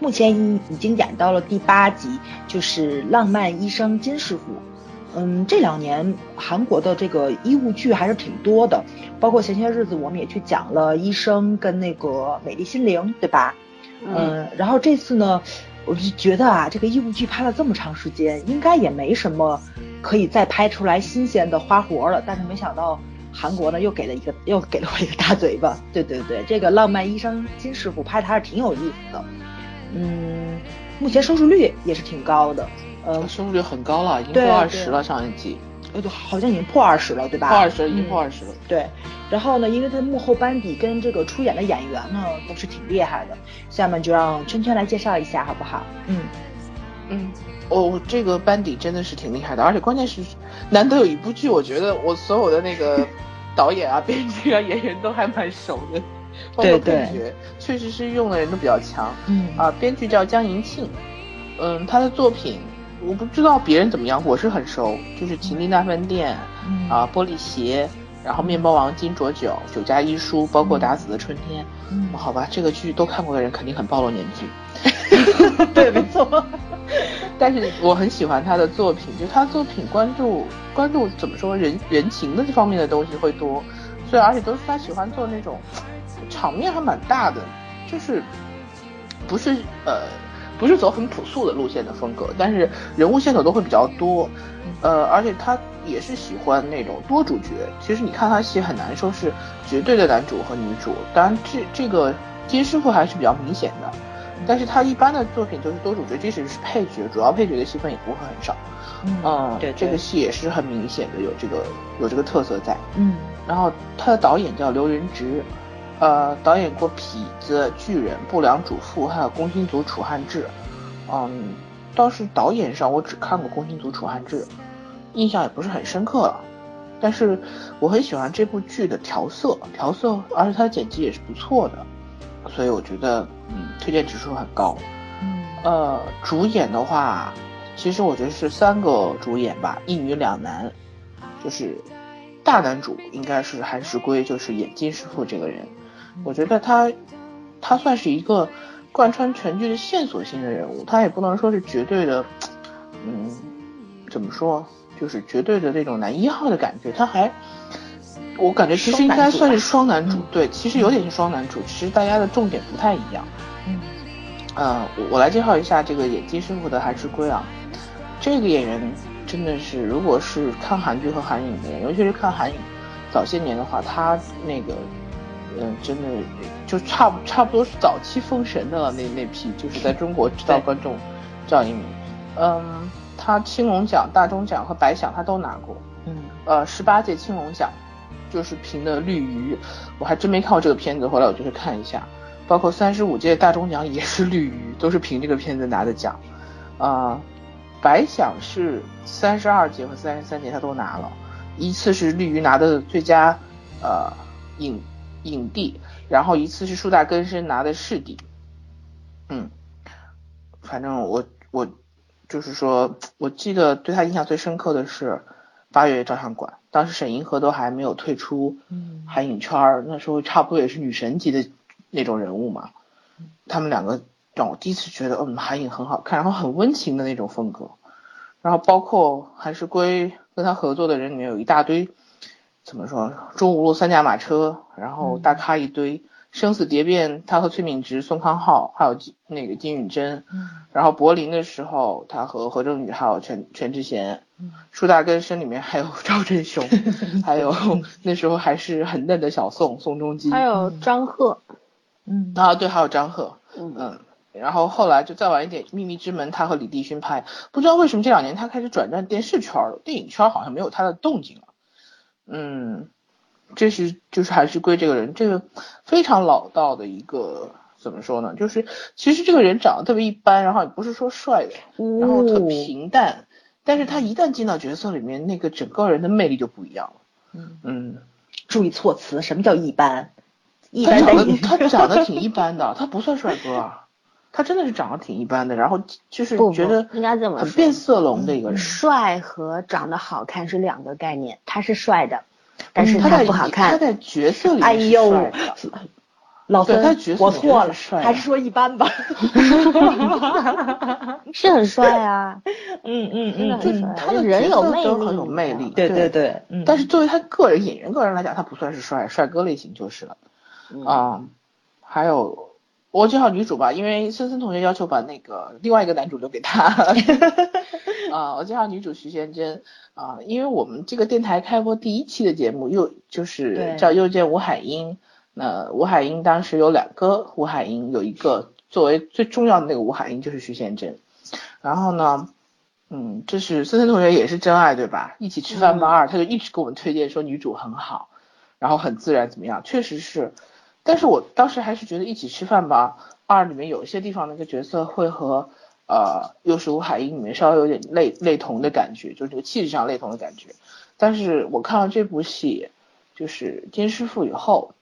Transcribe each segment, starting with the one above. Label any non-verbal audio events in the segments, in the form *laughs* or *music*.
目前已已经演到了第八集，就是《浪漫医生金师傅》。嗯，这两年韩国的这个医务剧还是挺多的，包括前些日子我们也去讲了《医生》跟那个《美丽心灵》，对吧？嗯，然后这次呢，我就觉得啊，这个医务剧拍了这么长时间，应该也没什么可以再拍出来新鲜的花活了，但是没想到韩国呢又给了一个又给了我一个大嘴巴。对对对，这个《浪漫医生金师傅》拍的还是挺有意思的。嗯，目前收视率也是挺高的。呃，收视率很高了，已经破二十了。上一季，呃，对，好像已经破二十了，对吧？破二十，已经破二十了。对，然后呢，因为他幕后班底跟这个出演的演员呢都是挺厉害的。下面就让圈圈来介绍一下，好不好？嗯嗯，哦，这个班底真的是挺厉害的，而且关键是难得有一部剧，我觉得我所有的那个 *laughs* 导演啊、编剧啊、演员都还蛮熟的，包括配角，确实是用的人都比较强。嗯啊，编剧叫江银庆，嗯，他的作品。我不知道别人怎么样，我是很熟，就是《情定大饭店》，啊，《玻璃鞋》，然后《面包王金卓酒》，《酒家医书》，包括《打死的春天》。嗯，好吧，这个剧都看过的人肯定很暴露年纪。*laughs* 对，没错。但是我很喜欢他的作品，就他作品关注关注怎么说人人情的这方面的东西会多，所以而且都是他喜欢做那种场面还蛮大的，就是不是呃。不是走很朴素的路线的风格，但是人物线索都会比较多，呃，而且他也是喜欢那种多主角。其实你看他戏很难说是绝对的男主和女主，当然这这个金师傅还是比较明显的，但是他一般的作品就是多主角，即使是配角，主要配角的戏份也不会很少。嗯，对，这个戏也是很明显的有这个有这个特色在。嗯，然后他的导演叫刘仁植。呃，导演过《痞子》《巨人》《不良主妇》，还有《工薪族楚汉志》。嗯，倒是导演上我只看过《工薪族楚汉志》，印象也不是很深刻了。但是我很喜欢这部剧的调色，调色，而且它的剪辑也是不错的，所以我觉得，嗯，推荐指数很高。嗯，呃，主演的话，其实我觉得是三个主演吧，一女两男，就是大男主应该是韩石圭，就是演金师傅这个人。我觉得他，他算是一个贯穿全剧的线索性的人物，他也不能说是绝对的，嗯，怎么说，就是绝对的那种男一号的感觉。他还，我感觉其实应该算是双男主，对，其实有点是双男主，其实大家的重点不太一样。嗯，呃，我我来介绍一下这个演金师傅的韩世圭啊，这个演员真的是，如果是看韩剧和韩影的人，尤其是看韩影早些年的话，他那个。嗯，真的就差不差不多是早期封神的了，那那批就是在中国知道观众赵一鸣。嗯，他青龙奖、大钟奖和白奖他都拿过。嗯，呃，十八届青龙奖就是凭的《绿鱼》，我还真没看过这个片子，后来我就去看一下。包括三十五届大钟奖也是《绿鱼》，都是凭这个片子拿的奖。啊，白奖是三十二届和三十三届他都拿了，一次是《绿鱼》拿的最佳呃影。影帝，然后一次是树大根深拿的视帝，嗯，反正我我就是说，我记得对他印象最深刻的是八月照相馆，当时沈银河都还没有退出韩影圈，那时候差不多也是女神级的那种人物嘛，他们两个让我第一次觉得，嗯，韩影很好看，然后很温情的那种风格，然后包括韩世圭跟他合作的人里面有一大堆。怎么说？中五路三驾马车，然后大咖一堆，生死蝶变，他和崔敏植、宋康昊，还有那个金允珍。然后柏林的时候，他和何正宇还有全全智贤。树大根深里面还有赵振雄，*laughs* 还有那时候还是很嫩的小宋宋仲基，*laughs* 还有张赫。嗯啊对，还有张赫。嗯，然后后来就再晚一点，《秘密之门》他和李帝勋拍，不知道为什么这两年他开始转战电视圈了，电影圈好像没有他的动静了。嗯，这是就是还是归这个人，这个非常老道的一个怎么说呢？就是其实这个人长得特别一般，然后也不是说帅的，然后特平淡，但是他一旦进到角色里面，那个整个人的魅力就不一样了。嗯嗯，注意措辞，什么叫一般？一般他长得他长得挺一般的，他不算帅哥，啊，他真的是长得挺一般的，然后就是觉得应该怎么很变色龙的一个人。帅和长得好看是两个概念，他是帅的，但是他不好看。他在角色里哎呦，老对他角，色错了，帅还是说一般吧。*laughs* 是很帅啊，*laughs* 嗯嗯嗯就是他的人有魅力都很有魅力，对对对但是作为他个人演员个人来讲，他不算是帅帅哥类型就是了嗯啊、还有我介绍女主吧，因为森森同学要求把那个另外一个男主留给他 *laughs* 啊、我介绍女主徐贤真啊、因为我们这个电台开播第一期的节目又就是叫又见吴海英，那吴海英当时有两个吴海英，有一个作为最重要的那个吴海英就是徐贤真，然后呢。嗯，这是森森同学也是真爱对吧？一起吃饭吧二，他就一直给我们推荐说女主很好，然后很自然怎么样，确实是。但是我当时还是觉得一起吃饭吧二里面有一些地方那个角色会和呃又是吴海英里面稍微有点类类同的感觉，就是这个气质上类同的感觉。但是我看了这部戏，就是金师傅以后，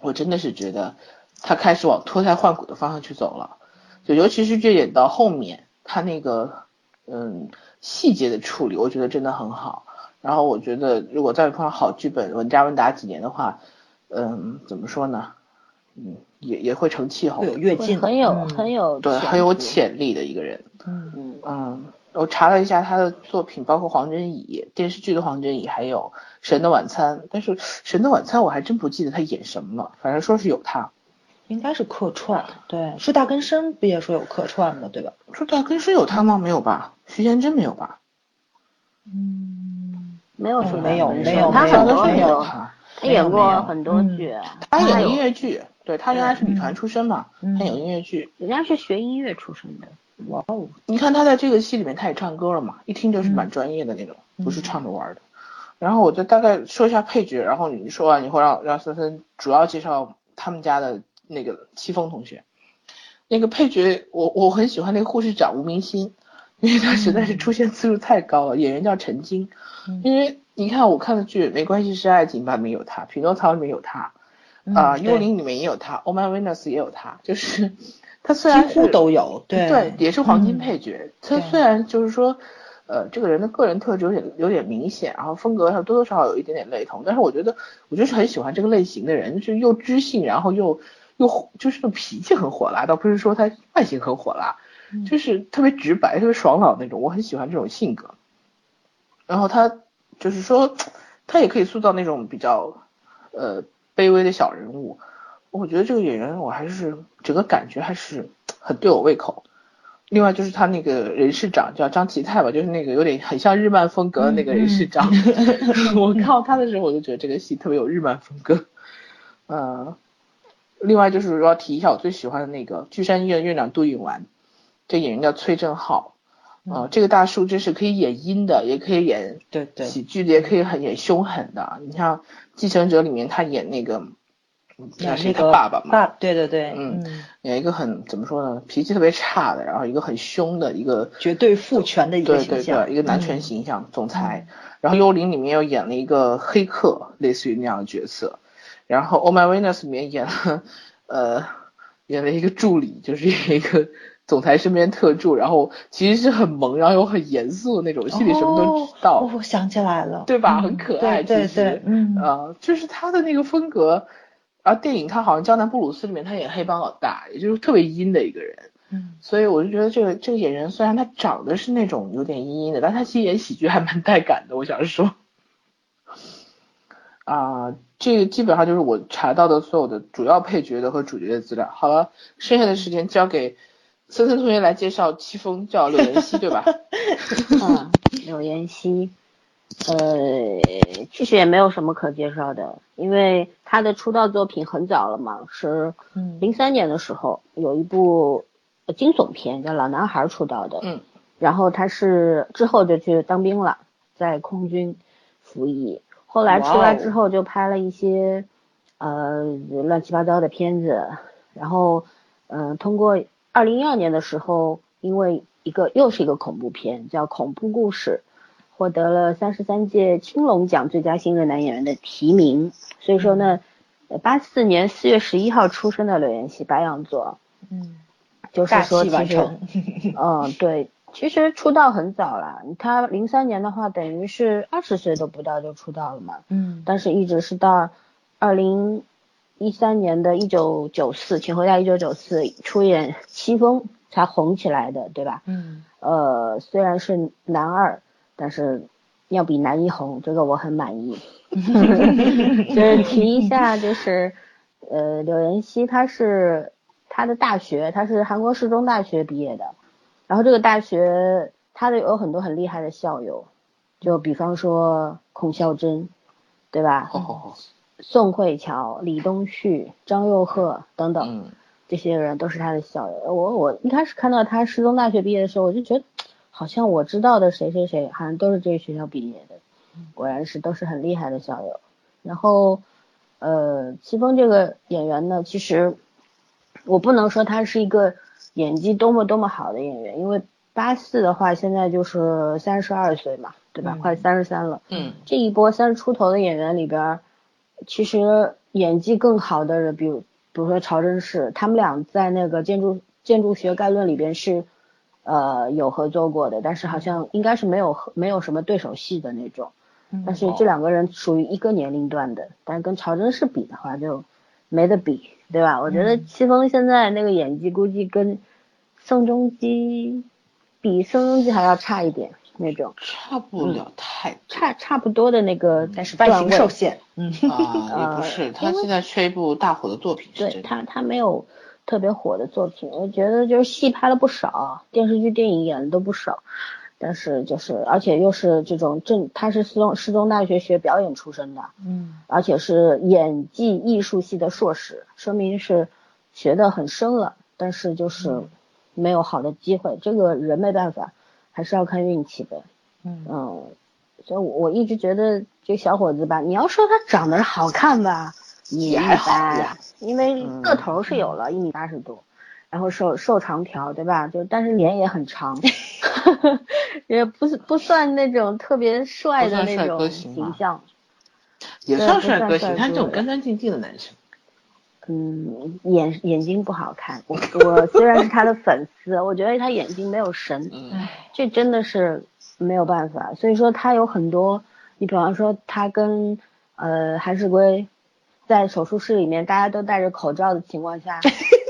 我真的是觉得他开始往脱胎换骨的方向去走了，就尤其是这演到后面，他那个嗯细节的处理，我觉得真的很好。然后我觉得如果再碰上好剧本，稳扎稳打几年的话，嗯，怎么说呢？嗯，也也会成气候会有的，跃进，很有嗯很有对，很有潜潜力的一个人。嗯嗯嗯，我查了一下他的作品，包括黄真乙电视剧的黄真乙，还有《神的晚餐》。但是《神的晚餐》我还真不记得他演什么了，反正说是有他。应该是客串，对，是大根生不也说有客串吗？对吧？说大根生有他吗？没有吧？徐贤真没有吧？嗯，没有什么没有本没有事他很多，没有他。演过很多嗯剧，他演音乐剧，对他原来是女团出身嘛，嗯他演音乐剧。人家是学音乐出身的，哇哦，你看他在这个戏里面，他也唱歌了嘛，一听就是嗯蛮专业的那种，不是唱着玩儿的。然后我就大概说一下配角，然后你说完以后让让森森主要介绍他们家的那个戚风同学。那个配角，我我很喜欢那个护士长吴明星，因为他实在是出现次数太高了。演员叫陈晶，嗯因为你看我看的剧《没关系是爱情吧》里面有他，《匹诺曹》里面有他，啊，嗯幽灵里面也有他，《Oh My Venus》也有他，就是 *laughs* 他虽然几乎都有，对对，也是黄金嗯配角。他虽然就是说，呃，这个人的个人特质有点有点明显，然后风格上多多少少有一点点类同，但是我觉得我就是很喜欢这个类型的人，就是又知性，然后又又就是那种脾气很火辣，倒不是说他外形很火辣，嗯就是特别直白、特别爽朗那种，我很喜欢这种性格。然后他就是说，他也可以塑造那种比较呃卑微的小人物。我觉得这个演员我还是整个感觉还是很对我胃口。另外就是他那个人事长叫张其泰吧，就是那个有点很像日漫风格的那个人事长。*laughs* 我看到他的时候，我就觉得这个戏特别有日漫风格。呃，另外就是要提一下我最喜欢的那个巨山医院院长杜允完，这演员叫崔振浩。啊、这个大叔真是可以演阴的，也可以演对对，喜剧的，也可以很演凶狠的。你像《继承者》里面他演那个，嗯叫谁？他演那个爸爸嘛，爸，对对对，嗯嗯，演一个很怎么说呢，脾气特别差的，然后一个很凶的一个绝对父权的一个对对形象，对，一个男权嗯形象，总裁。然后《幽灵》里面又演了一个黑客，类似于那样的角色。然后《Oh My Venus》里面演了，呃，演了一个助理，就是一个总裁身边特助，然后其实是很萌，然后又很严肃的那种，心里什么都知道。哦，我想起来了，对吧？嗯很可爱对对嗯，呃，就是他的那个风格，啊，电影他好像《江南布鲁斯》里面他演黑帮老大，也就是特别阴的一个人，嗯。所以我就觉得这个这个演员虽然他长得是那种有点阴阴的，但他其实演喜剧还蛮带感的，我想说，啊、这个基本上就是我查到的所有的主要配角的和主角的资料。好了，剩下的时间交给森森同学来介绍戚风，叫柳妍希对吧？*laughs* 嗯，柳妍希，呃，其实也没有什么可介绍的，因为他的出道作品很早了嘛，是嗯。零三年的时候有一部呃惊悚片叫《老男孩》出道的，嗯，然后他是之后就去当兵了，在空军服役，后来出来之后就拍了一些呃乱七八糟的片子，然后嗯、呃通过二零一二年的时候，因为一个又是一个恐怖片叫《恐怖故事》，获得了三十三届青龙奖最佳新人男演员的提名。所以说呢，八四年四月十一号出生的柳岩希，白羊座，嗯，就是说其实 *laughs* 嗯，对，其实出道很早了。他零三年的话，等于是二十岁都不到就出道了嘛。嗯但是一直是到二零一三年的《一九九四》，请回答《一九九四》出演戚风才红起来的，对吧？嗯。呃，虽然是男二，但是要比男一红，这个我很满意。*laughs* 就是提一下，就是呃，柳妍希她是她的大学，她是韩国世宗大学毕业的，然后这个大学她的有很多很厉害的校友，就比方说孔孝真，对吧？宋慧乔、李东旭、张佑赫等等，这些人都是他的校友。我我一开始看到他师宗大学毕业的时候，我就觉得好像我知道的谁谁谁，好像都是这个学校毕业的。果然是都是很厉害的校友。然后，呃，戚风这个演员呢，其实我不能说他是一个演技多么多么好的演员，因为八四的话现在就是三十二岁嘛，对吧？快三十三了。嗯。这一波三十出头的演员里边。其实演技更好的人，比如比如说曹真是，他们俩在那个建筑建筑学概论里边是呃有合作过的，但是好像应该是没有没有什么对手戏的那种。但是这两个人属于一个年龄段的，但是跟曹真是比的话就没得比，对吧？我觉得戚风现在那个演技估计跟宋仲基比宋仲基还要差一点。那种差不了太差差不多的那个，但是外形受限，嗯。啊，也不是，他现在缺一部大火的作品，对他他没有特别火的作品，我觉得就是戏拍了不少，电视剧、电影演的都不少，但是就是而且又是这种正，他是四中四中大学学表演出身的，嗯，而且是演技艺术系的硕士，说明是学的很深了，但是就是没有好的机会，这个人没办法。还是要看运气的，嗯嗯，所以我我一直觉得这小伙子吧，你要说他长得好看吧，也还好呀，因为个头是有了一米八十多，然后瘦瘦长条，对吧？就但是脸也很长，*laughs* 也不是不算那种特别帅的那种形象，也算帅哥型，他这种干干净净的男生。嗯，眼眼睛不好看。我我 *laughs* 虽然是他的粉丝，我觉得他眼睛没有神，这真的是没有办法。所以说他有很多，你比方说他跟呃韩世圭在手术室里面，大家都戴着口罩的情况下，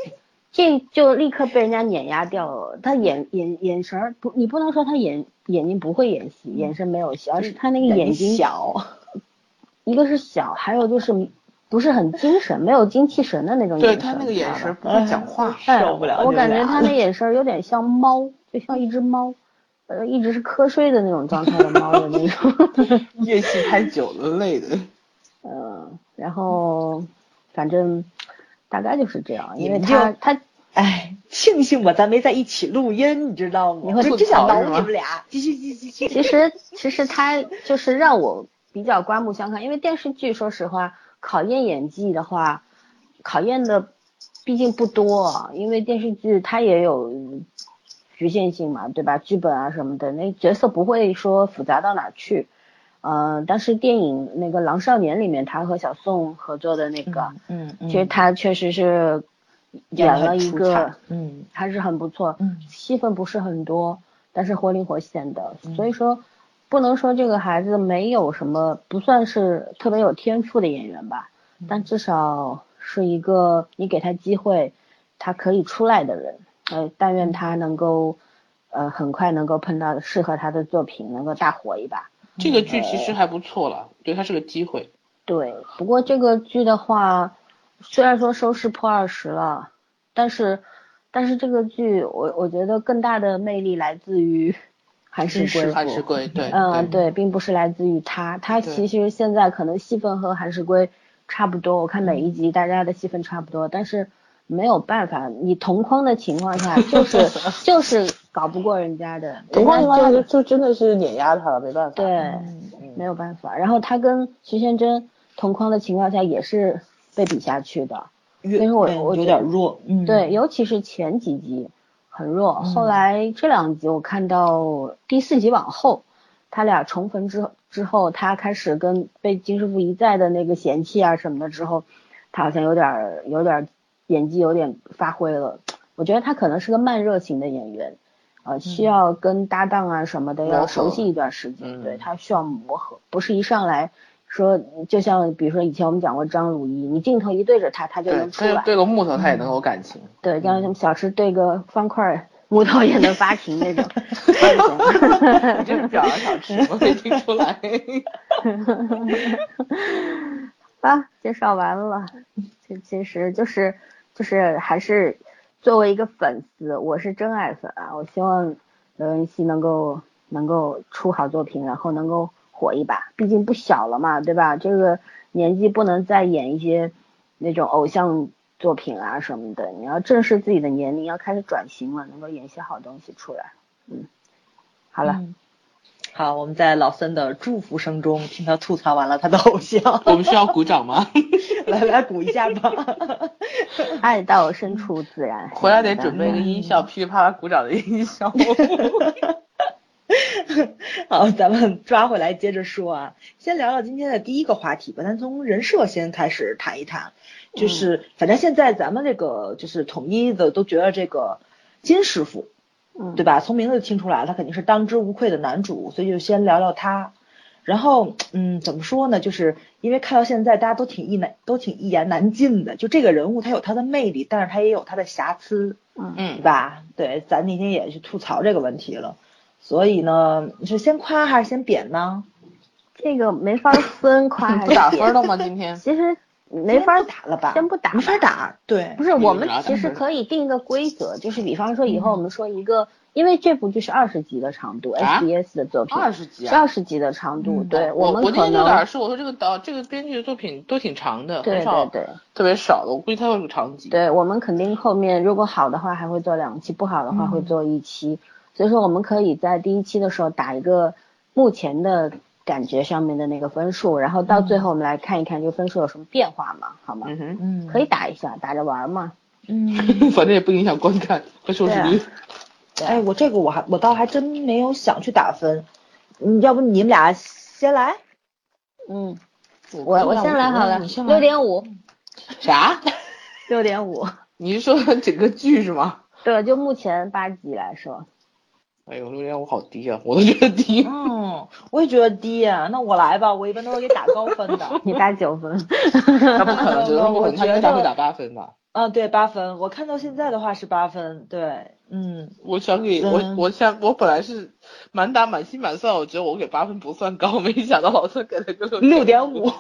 *laughs* 这就立刻被人家碾压掉了。他眼眼眼神不，你不能说他眼眼睛不会演戏，眼神没有戏，而是他那个眼睛小，*laughs* 一个是小，还有就是。不是很精神，没有精气神的那种眼神。对他那个眼神不会讲话，受不了。我感觉他那眼神有点像猫，就像一只猫，呃，一直是瞌睡的那种状态的猫的那种。*laughs* 夜戏太久了，累的。嗯，然后反正大概就是这样，因为他他，哎，庆幸吧，咱没在一起录音，你知道吗？我就想挠你们俩，继续继续继续。其实其实他就是让我比较刮目相看，因为电视剧，说实话。考验演技的话，考验的毕竟不多，因为电视剧它也有局限性嘛，对吧？剧本啊什么的，那角色不会说复杂到哪去。嗯，但是电影那个《狼少年》里面，他和小宋合作的那个，嗯嗯，其实他确实是演了一个，嗯，还是很不错，嗯，戏份不是很多，但是活灵活现的，所以说。不能说这个孩子没有什么，不算是特别有天赋的演员吧，但至少是一个你给他机会，他可以出来的人。呃，但愿他能够，呃，很快能够碰到适合他的作品，能够大火一把。这个剧其实还不错了，对他是个机会。对，不过这个剧的话，虽然说收视破二十了，但是，但是这个剧我我觉得更大的魅力来自于。韩世圭，韩世圭，对，嗯，对，并不是来自于他，他其实现在可能戏份和韩世圭差不多，我看每一集大家的戏份差不多，但是没有办法，你同框的情况下，*laughs* 就是就是搞不过人家的，同框情况下就就真的是碾压他了，没办法，对，没有办法。然后他跟徐贤真同框的情况下也是被比下去的，因为我我有点弱，嗯，对，尤其是前几集。很弱，后来这两集我看到第四集往后，他俩重逢之之后，他开始跟被金师傅一再的那个嫌弃啊什么的之后，他好像有点有点演技有点发挥了。我觉得他可能是个慢热型的演员，呃，需要跟搭档啊什么的要熟悉一段时间，对他需要磨合，不是一上来说就像比如说以前我们讲过张鲁一，你镜头一对着他，他就能出来。对个木头他也能有感情。对，像什么小吃对个方块木头也能发情那种。*laughs* 你这是表扬小吃，我没听出来。*laughs* 啊，介绍完了，这其实就是就是还是作为一个粉丝，我是真爱粉啊，我希望刘文熙能够能够出好作品，然后能够。火一把，毕竟不小了嘛，对吧？这个年纪不能再演一些那种偶像作品啊什么的，你要正视自己的年龄，要开始转型了，能够演些好东西出来。嗯，好了，好，我们在老森的祝福声中听他吐槽完了他的偶像，*laughs* 我们需要鼓掌吗？*laughs* 来来鼓一下吧，*laughs* 爱到深处自然。回来得准备一个音效，噼里啪啦鼓掌的音效。*laughs* 好，咱们抓回来接着说啊，先聊聊今天的第一个话题吧。咱从人设先开始谈一谈，就是反正现在咱们这个就是统一的都觉得这个金师傅，嗯，对吧？从名字听出来，他肯定是当之无愧的男主，所以就先聊聊他。然后，嗯，怎么说呢？就是因为看到现在大家都挺一难，都挺一言难尽的。就这个人物，他有他的魅力，但是他也有他的瑕疵，嗯，对吧？对，咱那天也去吐槽这个问题了。所以呢，你是先夸还是先贬呢？这个没法分夸 *laughs* 还是打分了吗？今天其实没法打了吧？先不打，没法打。对，不是我们其实可以定一个规则，就是比方说以后我们说一个，因为这部剧是二十集的长度，SBS 的作品，二十集，是二十集的长度。对，我们可能哪是我说这个导这个编剧的作品都挺长的，对对对，特别少的，我估计它会是长集。对我们肯定后面如果好的话还会做两期，不好的话会做一期。所以说，我们可以在第一期的时候打一个目前的感觉上面的那个分数，然后到最后我们来看一看这个分数有什么变化嘛，好吗？嗯哼，嗯，可以打一下，打着玩嘛。嗯，*laughs* 反正也不影响观看和收视率。*laughs* 哎，我这个我还我倒还真没有想去打分，嗯，要不你们俩先来？嗯，我我先来好了，六点五。啥？六点五。你是说整个剧是吗？对，就目前八集来说，哎呦，六点五好低啊，我都觉得低。嗯，我也觉得低啊。那我来吧，我一般都是给打高分的。*laughs* 你打九分？*laughs* 那不可能，觉得不可能，他应该会打八分吧？嗯，对，八分。我看到现在的话是八分，对，嗯。我想给我，我想我本来是满打满心满算，我觉得我给八分不算高，没想到老师给了个六点五。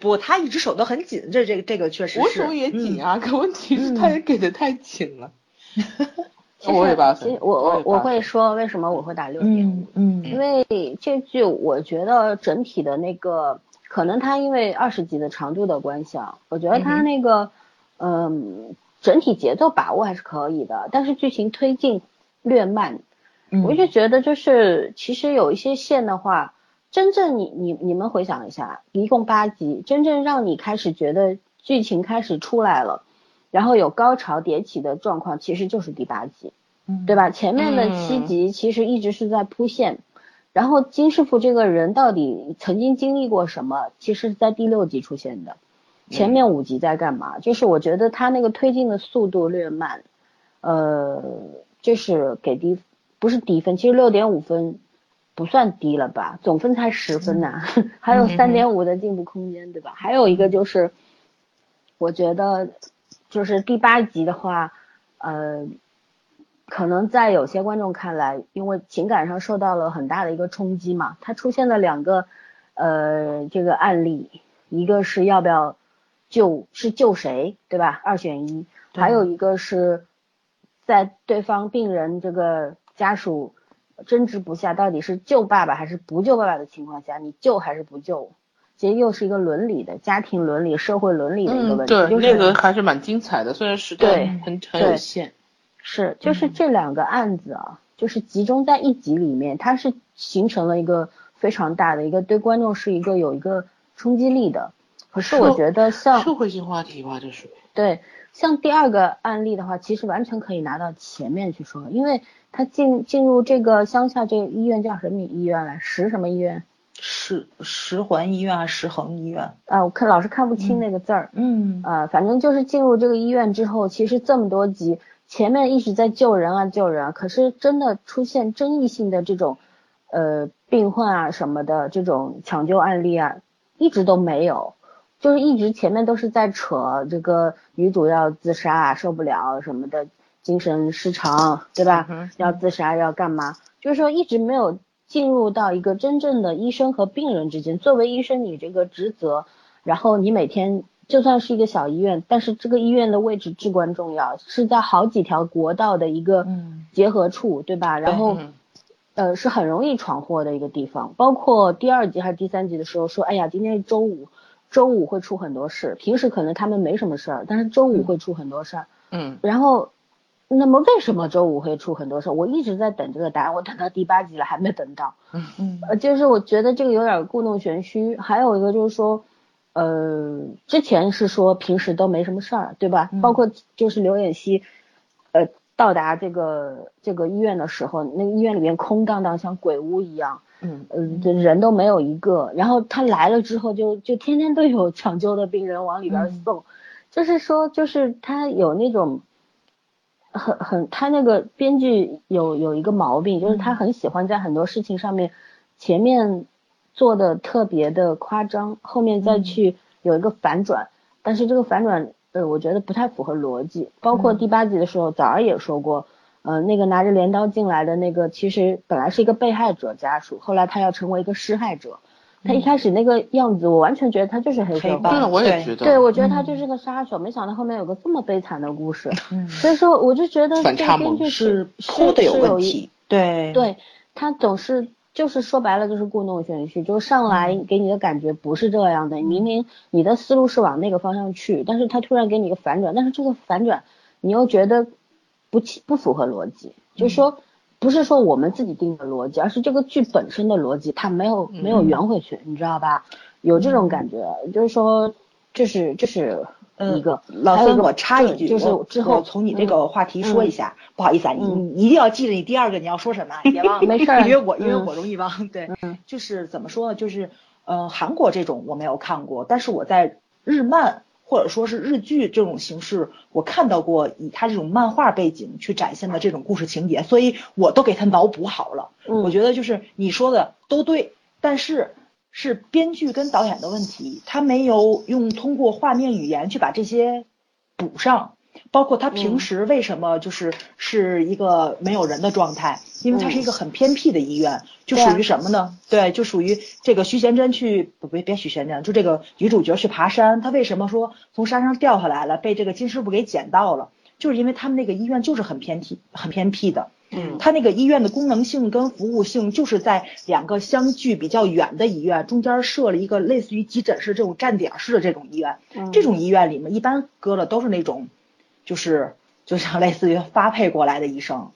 不，他一直守得很紧，这这个这个确实是。我手也紧啊，可问题是他也给的太紧了。*laughs* 我也八分。其实我我我会说为什么我会打六点五，嗯，因为这剧我觉得整体的那个，可能它因为二十集的长度的关系啊，我觉得它那个，嗯，整体节奏把握还是可以的，但是剧情推进略慢。我就觉得就是其实有一些线的话。真正你你你们回想一下，一共八集，真正让你开始觉得剧情开始出来了，然后有高潮迭起的状况，其实就是第八集，对吧？前面的七集其实一直是在铺线，然后金师傅这个人到底曾经经历过什么，其实是在第六集出现的。前面五集在干嘛？就是我觉得他那个推进的速度略慢，呃，就是给低不是低分，其实六点五分。不算低了吧，总分才十分呐，还有三点五的进步空间，对吧？还有一个就是，我觉得就是第八集的话，呃，可能在有些观众看来，因为情感上受到了很大的一个冲击嘛，它出现了两个呃这个案例，一个是要不要救，是救谁，对吧？二选一，还有一个是在对方病人这个家属。争执不下，到底是救爸爸还是不救爸爸的情况下，你救还是不救？其实又是一个伦理的、家庭伦理、社会伦理的一个问题。对，那个还是蛮精彩的，虽然时间很很有限。是，就是这两个案子啊，就是集中在一集里面，它是形成了一个非常大的一个对观众是一个有一个冲击力的。可是我觉得像社会性话题吧，就是。对，像第二个案例的话，其实完全可以拿到前面去说，因为。他进进入这个乡下这个医院叫什么医院来？石什么医院？石石环医院还是石恒医院？啊，我看老是看不清那个字儿。嗯。啊，反正就是进入这个医院之后，其实这么多集前面一直在救人啊救人啊，可是真的出现争议性的这种呃病患啊什么的这种抢救案例啊，一直都没有，就是一直前面都是在扯这个女主要自杀啊，受不了什么的，精神失常，对吧？要自杀要干嘛？就是说一直没有进入到一个真正的医生和病人之间。作为医生，你这个职责，然后你每天就算是一个小医院，但是这个医院的位置至关重要，是在好几条国道的一个结合处，对吧？然后。呃，是很容易闯祸的一个地方。包括第二集还是第三集的时候说，哎呀，今天是周五，周五会出很多事。平时可能他们没什么事儿，但是周五会出很多事儿。嗯。然后，那么为什么周五会出很多事儿？我一直在等这个答案，我等到第八集了还没等到。嗯嗯。呃，就是我觉得这个有点故弄玄虚。还有一个就是说，呃，之前是说平时都没什么事儿，对吧？包括就是刘演熙，呃。到达这个这个医院的时候，那个医院里面空荡荡，像鬼屋一样，嗯，呃，人都没有一个。然后他来了之后，就就天天都有抢救的病人往里边送，就是说，就是他有那种很很，他那个编剧有有一个毛病，就是他很喜欢在很多事情上面前面做的特别的夸张，后面再去有一个反转，但是这个反转。呃，我觉得不太符合逻辑。包括第八集的时候，早儿也说过，呃，那个拿着镰刀进来的那个，其实本来是一个被害者家属，后来他要成为一个施害者。他一开始那个样子，我完全觉得他就是黑社会。对我也觉得。对，我觉得他就是个杀手，没想到后面有个这么悲惨的故事。嗯。所以说，我就觉得这个编剧是哭的有问题。对。对他总是。就是说白了，就是故弄玄虚，就上来给你的感觉不是这样的。明明你的思路是往那个方向去，但是他突然给你一个反转，但是这个反转你又觉得不不符合逻辑。就是说，不是说我们自己定的逻辑，而是这个剧本身的逻辑，它没有没有圆回去，你知道吧？有这种感觉，就是说，这是这是。一个老孙，我插一句，就是之后从你这个话题说一下，不好意思啊，你你一定要记着你第二个你要说什么，别忘 *laughs* 了，没事，因为我因为我容易忘，对，就是怎么说呢，就是呃韩国这种我没有看过，但是我在日漫或者说是日剧这种形式，我看到过以他这种漫画背景去展现的这种故事情节，所以我都给他脑补好了，我觉得就是你说的都对，但是。是编剧跟导演的问题，他没有用通过画面语言去把这些补上，包括他平时为什么就是是一个没有人的状态，因为他是一个很偏僻的医院，就属于什么呢？对，就属于这个徐贤真去不别别徐贤真，就这个女主角去爬山，她为什么说从山上掉下来了，被这个金师傅给捡到了，就是因为他们那个医院就是很偏僻很偏僻的。嗯，他那个医院的功能性跟服务性，就是在两个相距比较远的医院中间设了一个类似于急诊室这种站点式的这种医院。这种医院里面一般搁的都是那种，就是就像类似于发配过来的医生。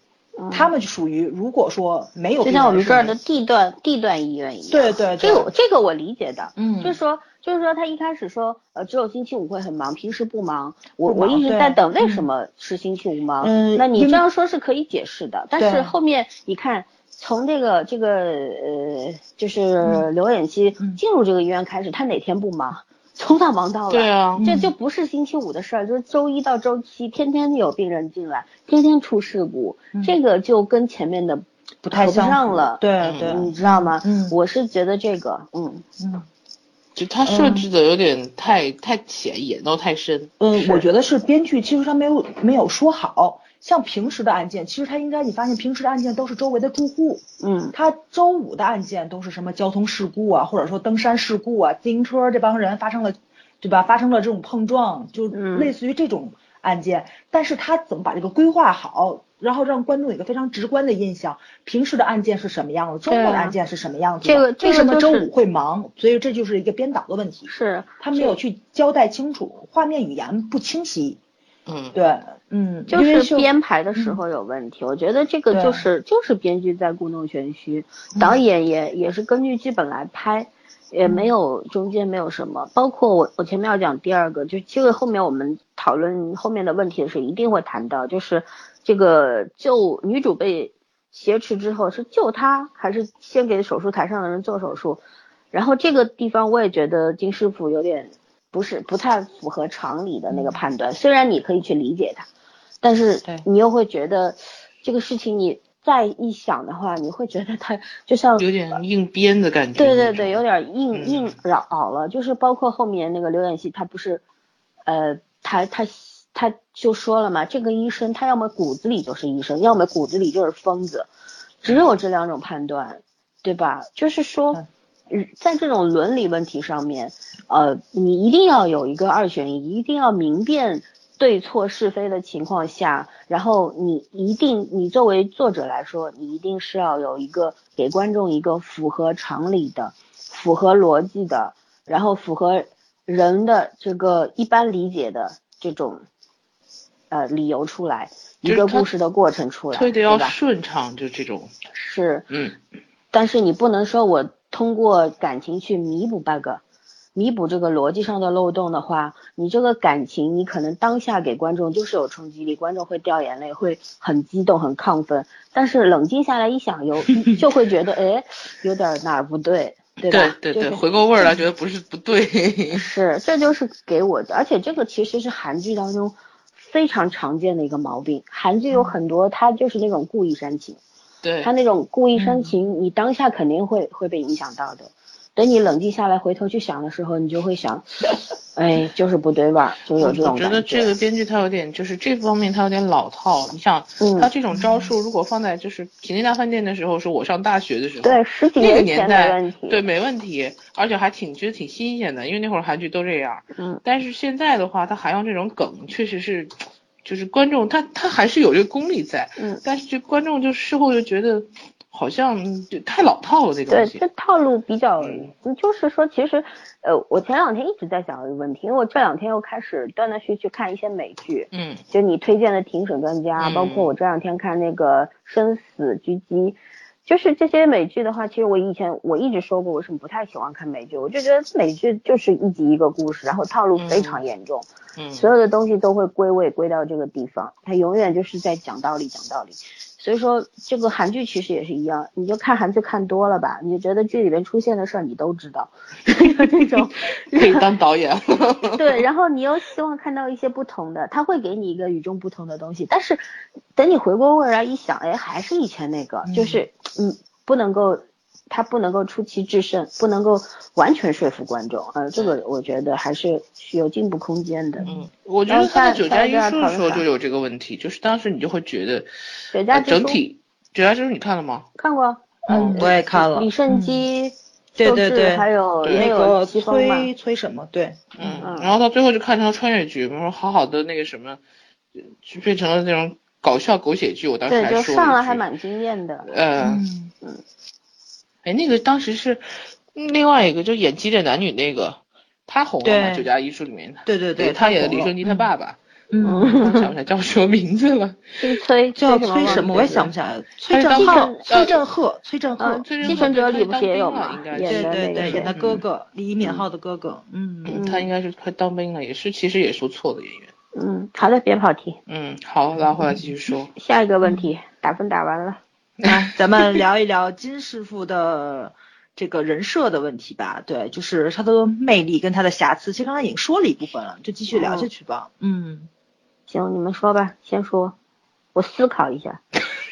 他们就属于，如果说没有，就像我们这儿的地段地段医院一样。对对，这个这个我理解的。嗯，就是说就是说他一开始说，呃，只有星期五会很忙，平时不忙。我我一直在等，为什么是星期五忙？嗯，那你这样说是可以解释的，但是后面你看，从这个这个呃，就是刘演熙进入这个医院开始，他哪天不忙？从早忙到晚，对啊，这就不是星期五的事儿，就是周一到周七，天天有病人进来，天天出事故，这个就跟前面的不太像了，对对，你知道吗？嗯，我是觉得这个，嗯。嗯，就他设置的有点太太浅，演都太深。嗯，我觉得是编剧其实他没有没有说好。像平时的案件，其实他应该，你发现平时的案件都是周围的住户，嗯，他周五的案件都是什么交通事故啊，或者说登山事故啊，自行车这帮人发生了，对吧？发生了这种碰撞，就类似于这种案件。但是他怎么把这个规划好，然后让观众有一个非常直观的印象？平时的案件是什么样子？周末的案件是什么样子？这个为什么周五会忙？所以这就是一个编导的问题，是他没有去交代清楚，画面语言不清晰。嗯，对，嗯，就是编排的时候有问题。我觉得这个就是就是编剧在故弄玄虚，导演也也是根据剧本来拍，也没有中间没有什么。包括我我前面要讲第二个，就其实后面我们讨论后面的问题的时候一定会谈到，就是这个救女主被挟持之后是救她还是先给手术台上的人做手术？然后这个地方我也觉得金师傅有点。不是不太符合常理的那个判断，虽然你可以去理解它，但是你又会觉得这个事情你再一想的话，你会觉得他就像有点硬编的感觉。对对对，有点硬嗯硬绕了。就是包括后面那个刘演熙，他不是，呃，他他他就说了嘛，这个医生他要么骨子里就是医生，要么骨子里就是疯子，只有这两种判断，对吧？就是说，嗯在这种伦理问题上面，呃，你一定要有一个二选一，一定要明辨对错是非的情况下，然后你一定，你作为作者来说，你一定是要有一个给观众一个符合常理的、符合逻辑的，然后符合人的这个一般理解的这种呃理由出来，一个故事的过程出来，推的要？顺畅，就这种。是，嗯，但是你不能说我通过感情去弥补 bug，弥补这个逻辑上的漏洞的话，你这个感情你可能当下给观众就是有冲击力，观众会掉眼泪，会很激动、很亢奋，但是冷静下来一想，有 *laughs* 就会觉得哎，有点哪儿不对，对吧？对对对，就是回过味儿来，觉得不是不对。*laughs* 是，这就是给我的，而且这个其实是韩剧当中非常常见的一个毛病。韩剧有很多，它就是那种故意煽情，对他，那种故意煽情，你当下肯定会会被影响到的。等你冷静下来，回头去想的时候，你就会想，*laughs* 哎，就是不对味儿，就有这种感我觉得这个编剧他有点，就是这方面他有点老套。你想，嗯他这种招数如果放在就是平内大饭店的时候，是我上大学的时候，对十几那个年前没年代问题。对，没问题，而且还挺觉得挺新鲜的，因为那会儿韩剧都这样。嗯，但是现在的话，他还用这种梗，确实是，就是观众他他还是有这个功力在，嗯，但是这观众就事后就觉得好像就太老套了这东对，这。套路比较，嗯就是说，其实，呃，我前两天一直在想一个问题，因为我这两天又开始断断续续看一些美剧，嗯就你推荐的《庭审专家》嗯包括我这两天看那个《生死狙击》，就是这些美剧的话，其实我以前我一直说过，我什么不太喜欢看美剧，我就觉得美剧就是一集一个故事，然后套路非常严重，嗯，所有的东西都会归位归到这个地方，它永远就是在讲道理讲道理。所以说，这个韩剧其实也是一样，你就看韩剧看多了吧，你就觉得剧里面出现的事儿你都知道，*laughs* 有这种可以当导演了。*laughs* 对，然后你又希望看到一些不同的，他会给你一个与众不同的东西，但是等你回过味儿来一想，哎，还是以前那个，就是嗯，不能够，他不能够出奇制胜，不能够完全说服观众，呃，这个我觉得还是是有进步空间的。嗯，我觉得他在九加一书的时候就有这个问题，就是当时你就会觉得，呃九加整体九加之书你看了吗？看过，嗯我也看了李胜基、对对对还有也有那个崔崔什么？对，嗯嗯，然后到最后就看成了穿越剧，比如说好好的那个什么，呃就变成了那种搞笑狗血剧。我当时对，还就说了一句上来还蛮惊艳的。呃，嗯，哎，那个当时是另外一个，就演急诊男女那个，他红了嘛，九加一书里面，对对对，他演的李胜基他，爸爸，嗯，想不起来叫什么名字了。*laughs* 姓崔，叫崔崔什么？我也想不起起来了。崔他是当振浩，崔振赫，崔振赫嗯，，崔振继赫里不是也有嘛应该，演对对对，演他哥哥李敏镐的哥哥，嗯，嗯，他应该是快当兵了，也是其实也是不错的演员。嗯，好的，别跑题。嗯，好，拉回来继续说。下一个问题，打分打完了。来，咱们聊一聊金师傅的这个人设的问题吧。对，就是他的魅力跟他的瑕疵，其实刚才已经说了一部分了，就继续聊下去吧。嗯，行，你们说吧，先说，我思考一下。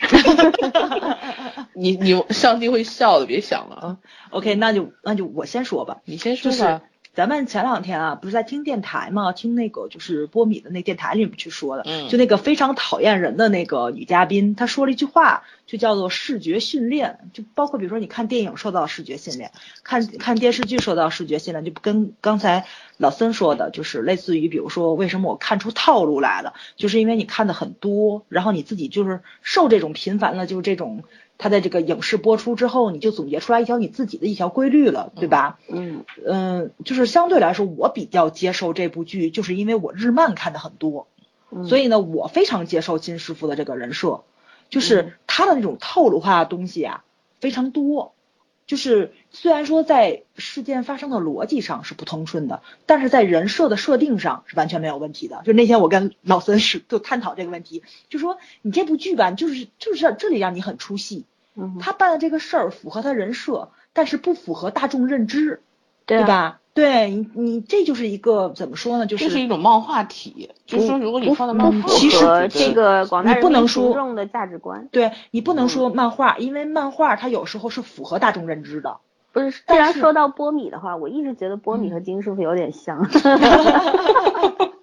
*laughs* 你你上帝会笑的，别想了啊！OK，那就那就我先说吧。你先就是说吧。咱们前两天啊，不是在听电台嘛，听那个就是波米的那电台里面去说的，嗯就那个非常讨厌人的那个女嘉宾，她说了一句话，就叫做视觉训练，就包括比如说你看电影受到视觉训练，看看电视剧受到视觉训练，就跟刚才老森说的，就是类似于比如说为什么我看出套路来了，就是因为你看的很多，然后你自己就是受这种频繁的，就是这种。它在这个影视播出之后，你就总结出来一条你自己的一条规律了，对吧？嗯嗯，就是相对来说，我比较接受这部剧，就是因为我日漫看的很多，嗯，所以呢，我非常接受金师傅的这个人设，就是他的那种套路化的东西啊非常多。就是虽然说在事件发生的逻辑上是不通顺的，但是在人设的设定上是完全没有问题的。就那天我跟老孙是就探讨这个问题，就说你这部剧吧，就是就是这里让你很出戏，嗯他办的这个事儿符合他人设，但是不符合大众认知。对啊对吧？对你，你这就是一个怎么说呢？就是这是一种漫画体，就是说如果你放在漫画，其实这个广大人民群众的价值观，对你不能说漫画，因为漫画它有时候是符合大众认知的。不是，既然说到波米的话，我一直觉得波米和金师傅有点像。*laughs*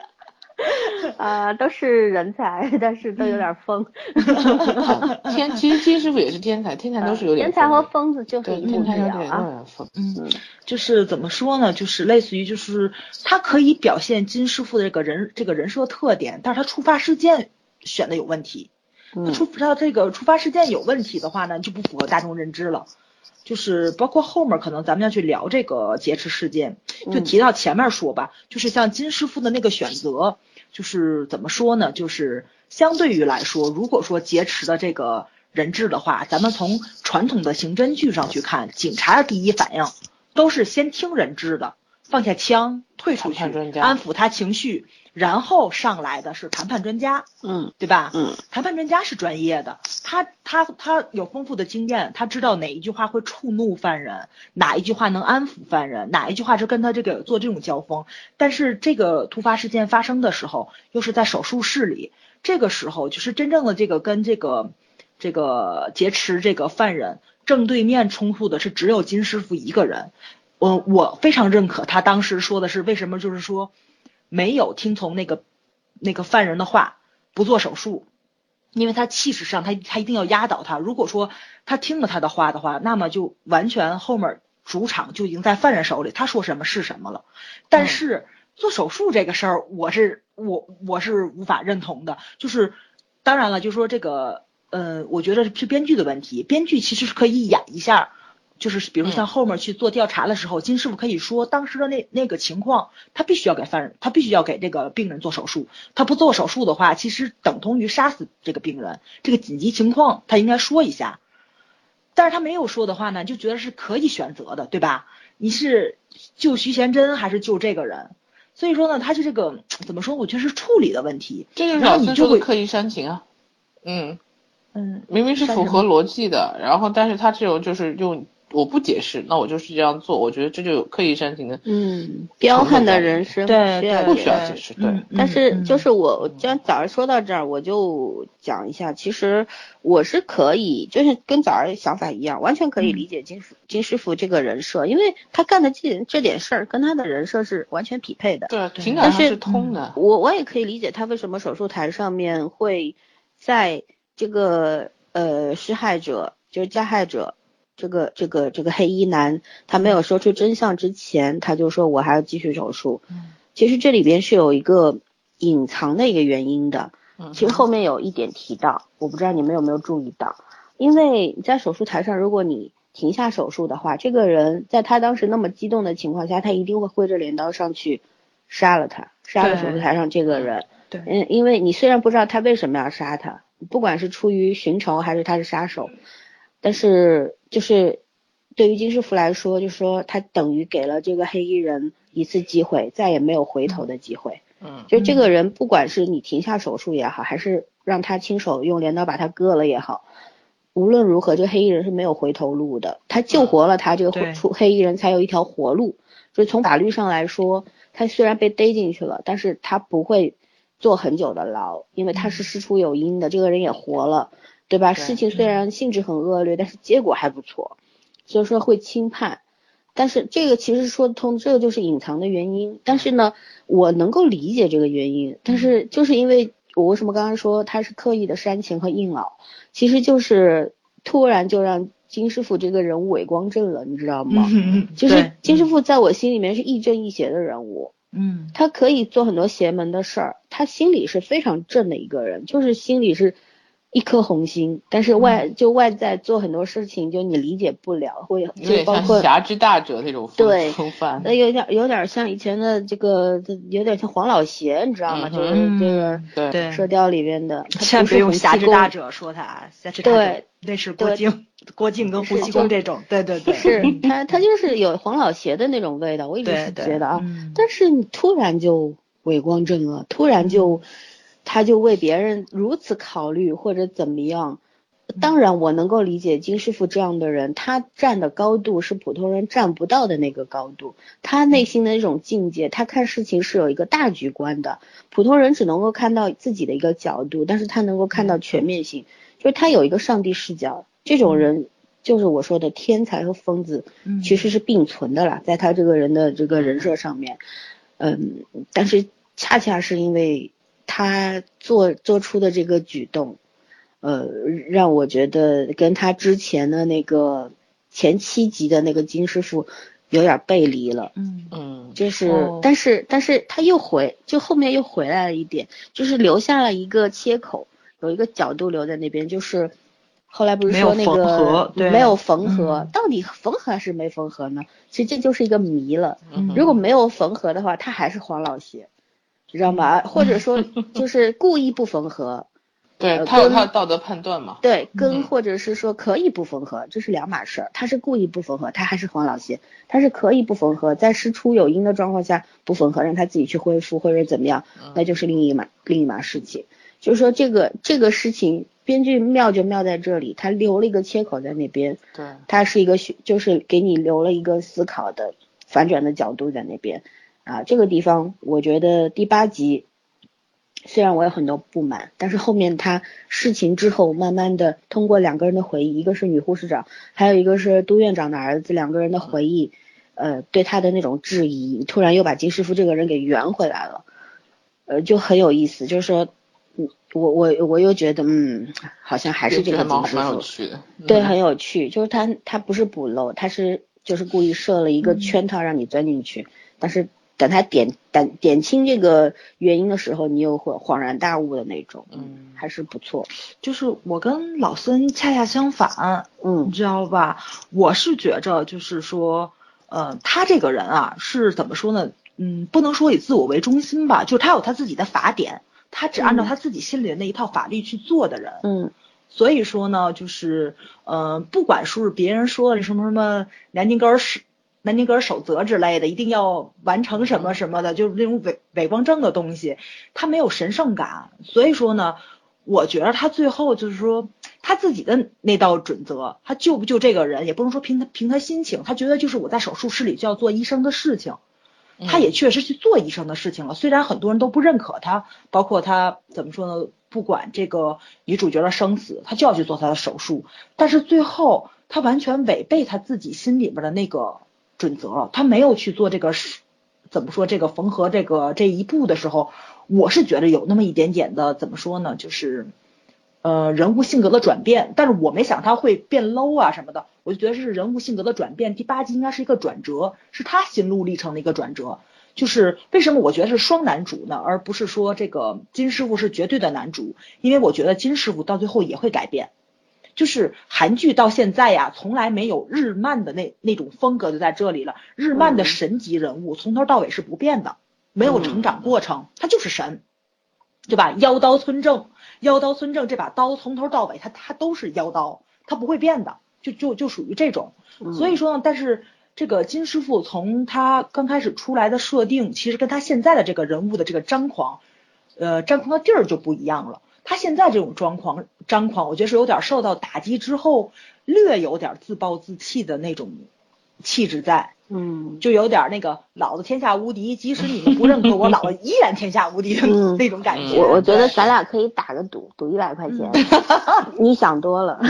*laughs* 啊，都是人才，但是都有点疯。*laughs* 天，其实金师傅也是天才，天才都是有点。天才和疯子就是天才有点啊。嗯，就是怎么说呢？就是类似于，就是他可以表现金师傅的这个人这个人设特点，但是他触发事件选的有问题。嗯。触他这个触发事件有问题的话呢，就不符合大众认知了。就是包括后面可能咱们要去聊这个劫持事件，就提到前面说吧，就是像金师傅的那个选择。就是怎么说呢？就是相对于来说，如果说劫持的这个人质的话，咱们从传统的刑侦剧上去看，警察的第一反应都是先听人质的，放下枪退出去，安抚他情绪，然后上来的是谈判专家，嗯，对吧？嗯，谈判专家是专业的，他他他有丰富的经验，他知道哪一句话会触怒犯人，哪一句话能安抚犯人，哪一句话是跟他这个做这种交锋。但是这个突发事件发生的时候，又是在手术室里，这个时候就是真正的这个跟这个这个劫持这个犯人正对面冲突的是只有金师傅一个人。我我非常认可他当时说的是为什么，就是说。没有听从那个那个犯人的话，不做手术，因为他气势上他他一定要压倒他。如果说他听了他的话的话，那么就完全后面主场就已经在犯人手里，他说什么是什么了。但是做手术这个事儿，我是我我是无法认同的。就是当然了，就说这个，呃，我觉得是编剧的问题，编剧其实是可以演一下。就是比如像后面去做调查的时候，金师傅可以说当时的那那个情况，他必须要给犯人，他必须要给这个病人做手术。他不做手术的话，其实等同于杀死这个病人。这个紧急情况他应该说一下，但是他没有说的话呢，就觉得是可以选择的，对吧？你是救徐贤真还是救这个人？所以说呢，他就这个怎么说？我觉得是处理的问题。这个老就会刻意煽情啊，嗯嗯，明明是符合逻辑的，然后但是他这种就是用。我不解释，那我就是这样做。我觉得这就有刻意煽情的，嗯，彪悍的人生对需要不需要解释？对，但是就是我，既然早上说到这儿，我就讲一下。其实我是可以，就是跟早上想法一样，完全可以理解金金师傅这个人设，因为他干的这这点事儿跟他的人设是完全匹配的。对，情感上是通的。我我也可以理解他为什么手术台上面会在这个呃施害者就是加害者。这个这个这个黑衣男，他没有说出真相之前，他就说我还要继续手术。嗯，其实这里边是有一个隐藏的一个原因的。嗯，其实后面有一点提到，我不知道你们有没有注意到，因为在手术台上，如果你停下手术的话，这个人在他当时那么激动的情况下，他一定会挥着镰刀上去杀了他，杀了手术台上这个人。对，嗯，因为你虽然不知道他为什么要杀他，不管是出于寻仇还是他是杀手。但是，就是对于金师傅来说，就是说他等于给了这个黑衣人一次机会，再也没有回头的机会。嗯，就这个人，不管是你停下手术也好，还是让他亲手用镰刀把他割了也好，无论如何，这个黑衣人是没有回头路的。他救活了他，这个出黑衣人才有一条活路。就是从法律上来说，他虽然被逮进去了，但是他不会坐很久的牢，因为他是事出有因的，这个人也活了。对吧？事情虽然性质很恶劣，但是结果还不错，所以说会轻判。但是这个其实说得通，这个就是隐藏的原因。但是呢，我能够理解这个原因。但是就是因为我为什么刚刚说他是刻意的煽情和硬熬，其实就是突然就让金师傅这个人物伟光正了，你知道吗？就是金师傅在我心里面是亦正亦邪的人物。嗯，他可以做很多邪门的事儿，他心里是非常正的一个人，就是心里是。一颗红心，但是外就外在做很多事情，就你理解不了，会就包括侠之大者那种对风范，那有点有点像以前的这个，有点像黄老邪，你知道吗？就是这个对射雕里边的，千别用侠之大者说他，侠之大者那是郭靖，郭靖跟胡七公这种，对对对，是他他就是有黄老邪的那种味道，我一直是觉得啊，但是你突然就伟光正了，突然就。他就为别人如此考虑或者怎么样，当然我能够理解金师傅这样的人，他站的高度是普通人站不到的那个高度，他内心的那种境界，他看事情是有一个大局观的，普通人只能够看到自己的一个角度，但是他能够看到全面性，就是他有一个上帝视角，这种人就是我说的天才和疯子，其实是并存的啦，在他这个人的这个人设上面，嗯，但是恰恰是因为他做做出的这个举动。呃，让我觉得跟他之前的那个前七集的那个金师傅有点背离了。嗯嗯，就是，但是但是他又回，就后面又回来了一点，就是留下了一个切口，有一个角度留在那边，就是后来不是说那个没有缝合，到底缝合还是没缝合呢？其实这就是一个谜了。如果没有缝合的话，他还是黄老邪，知道吗？或者说 *laughs* 就是故意不缝合。*laughs* 对他有他的道德判断嘛？对，跟或者是说可以不缝合，这是两码事儿。他是故意不缝合，他还是黄老邪，他是可以不缝合，在事出有因的状况下不缝合，让他自己去恢复或者怎么样，那就是另一码另一码事情。就是说这个这个事情，编剧妙就妙在这里，他留了一个切口在那边，对，他是一个就是给你留了一个思考的反转的角度在那边啊。这个地方我觉得第八集。虽然我有很多不满，但是后面他事情之后，慢慢的通过两个人的回忆，一个是女护士长，还有一个是都院长的儿子，两个人的回忆，呃，对他的那种质疑，突然又把金师傅这个人给圆回来了，呃，就很有意思。就是说，嗯，我我我又觉得，嗯，好像还是这个金师傅，对，很有趣。就是他他不是补漏，他是就是故意设了一个圈套让你钻进去，但是。等他点点点清这个原因的时候，你又会恍然大悟的那种，嗯，还是不错。就是我跟老孙恰恰相反，嗯，你知道吧？我是觉着就是说，呃，他这个人啊，是怎么说呢？嗯，不能说以自我为中心吧，就他有他自己的法典，他只按照他自己心里的那一套法律去做的人，嗯，所以说呢，就是，呃，不管说是别人说的什么什么南京根是。南丁格尔守则之类的，一定要完成什么什么的，就是那种伪伪光正的东西，他没有神圣感。所以说呢，我觉得他最后就是说他自己的那道准则，他救不救这个人，也不能说凭他凭他心情，他觉得就是我在手术室里就要做医生的事情，他也确实去做医生的事情了。虽然很多人都不认可他，包括他怎么说呢？不管这个女主角的生死，他就要去做他的手术，但是最后他完全违背他自己心里边的那个。准则，他没有去做这个是怎么说这个缝合这个这一步的时候，我是觉得有那么一点点的怎么说呢，就是呃人物性格的转变，但是我没想他会变 low 啊什么的，我就觉得是人物性格的转变。第八集应该是一个转折，是他心路历程的一个转折。就是为什么我觉得是双男主呢，而不是说这个金师傅是绝对的男主，因为我觉得金师傅到最后也会改变。就是韩剧到现在呀，从来没有日漫的那那种风格就在这里了。日漫的神级人物从头到尾是不变的，没有成长过程，他就是神，对吧？妖刀村正，妖刀村正这把刀从头到尾他他都是妖刀，他不会变的，就就就属于这种。所以说呢，但是这个金师傅从他刚开始出来的设定，其实跟他现在的这个人物的这个张狂，呃，张狂的地儿就不一样了。他现在这种张狂张狂，我觉得是有点受到打击之后，略有点自暴自弃的那种气质在，嗯，就有点那个老子天下无敌，即使你们不认可我，老子依然天下无敌的 *laughs* 那种感觉。我我觉得咱俩可以打个赌，赌一百块钱。*laughs* 你想多了，*laughs*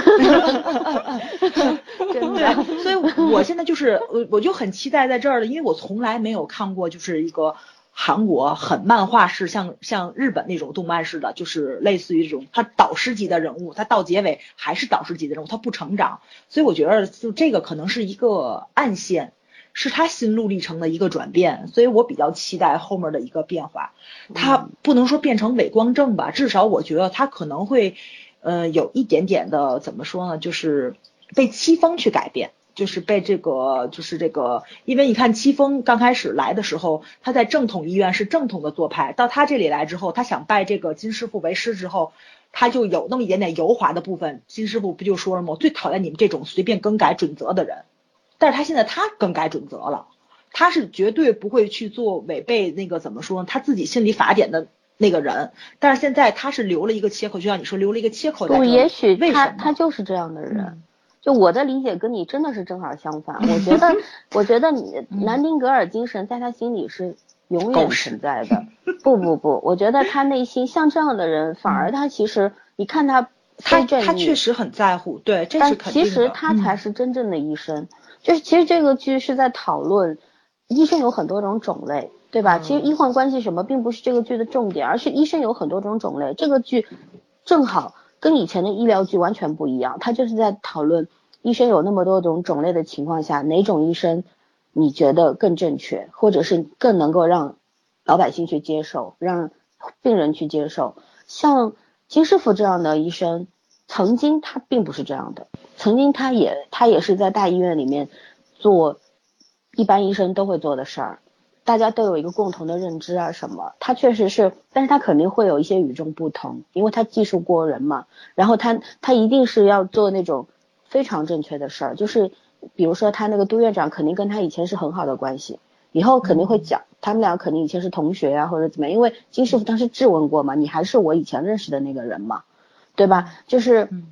真的。所以我现在就是我我就很期待在这儿了，因为我从来没有看过就是一个。韩国很漫画式，像像日本那种动漫似的，就是类似于这种他导师级的人物，他到结尾还是导师级的人物，他不成长，所以我觉得就这个可能是一个暗线，是他心路历程的一个转变，所以我比较期待后面的一个变化。他不能说变成伪光正吧，至少我觉得他可能会，呃，有一点点的怎么说呢，就是被西方去改变。就是被这个，就是这个，因为你看戚风刚开始来的时候，他在正统医院是正统的做派，到他这里来之后，他想拜这个金师傅为师之后，他就有那么一点点油滑的部分。金师傅不就说了吗？我最讨厌你们这种随便更改准则的人。但是他现在他更改准则了，他是绝对不会去做违背那个怎么说呢？他自己心里法典的那个人，但是现在他是留了一个切口，就像你说留了一个切口不，也许？他他就是这样的人。嗯就我的理解跟你真的是正好相反。我觉得，*laughs* 我觉得你嗯南丁格尔精神在他心里是永远存在 *laughs* 的。不不不，我觉得他内心像这样的人，反而他其实你看他嗯他他确实很在乎，对，这是肯定的。其实他才嗯是真正的医生。就是其实这个剧是在讨论医生有很多种种类，对吧？嗯其实医患关系什么并不是这个剧的重点，而是医生有很多种种类。这个剧正好跟以前的医疗剧完全不一样，它就是在讨论医生有那么多种种类的情况下，哪种医生你觉得更正确，或者是更能够让老百姓去接受，让病人去接受。像金师傅这样的医生，曾经他并不是这样的，曾经他也他也是在大医院里面做一般医生都会做的事儿，大家都有一个共同的认知啊什么，他确实是，但是他肯定会有一些与众不同，因为他技术过人嘛，然后他他一定是要做那种非常正确的事儿，就是比如说他那个杜院长肯定跟他以前是很好的关系。以后肯定会讲，他们俩肯定以前是同学啊，或者怎么样，因为金师傅当时质问过嘛，你还是我以前认识的那个人嘛，对吧？就是嗯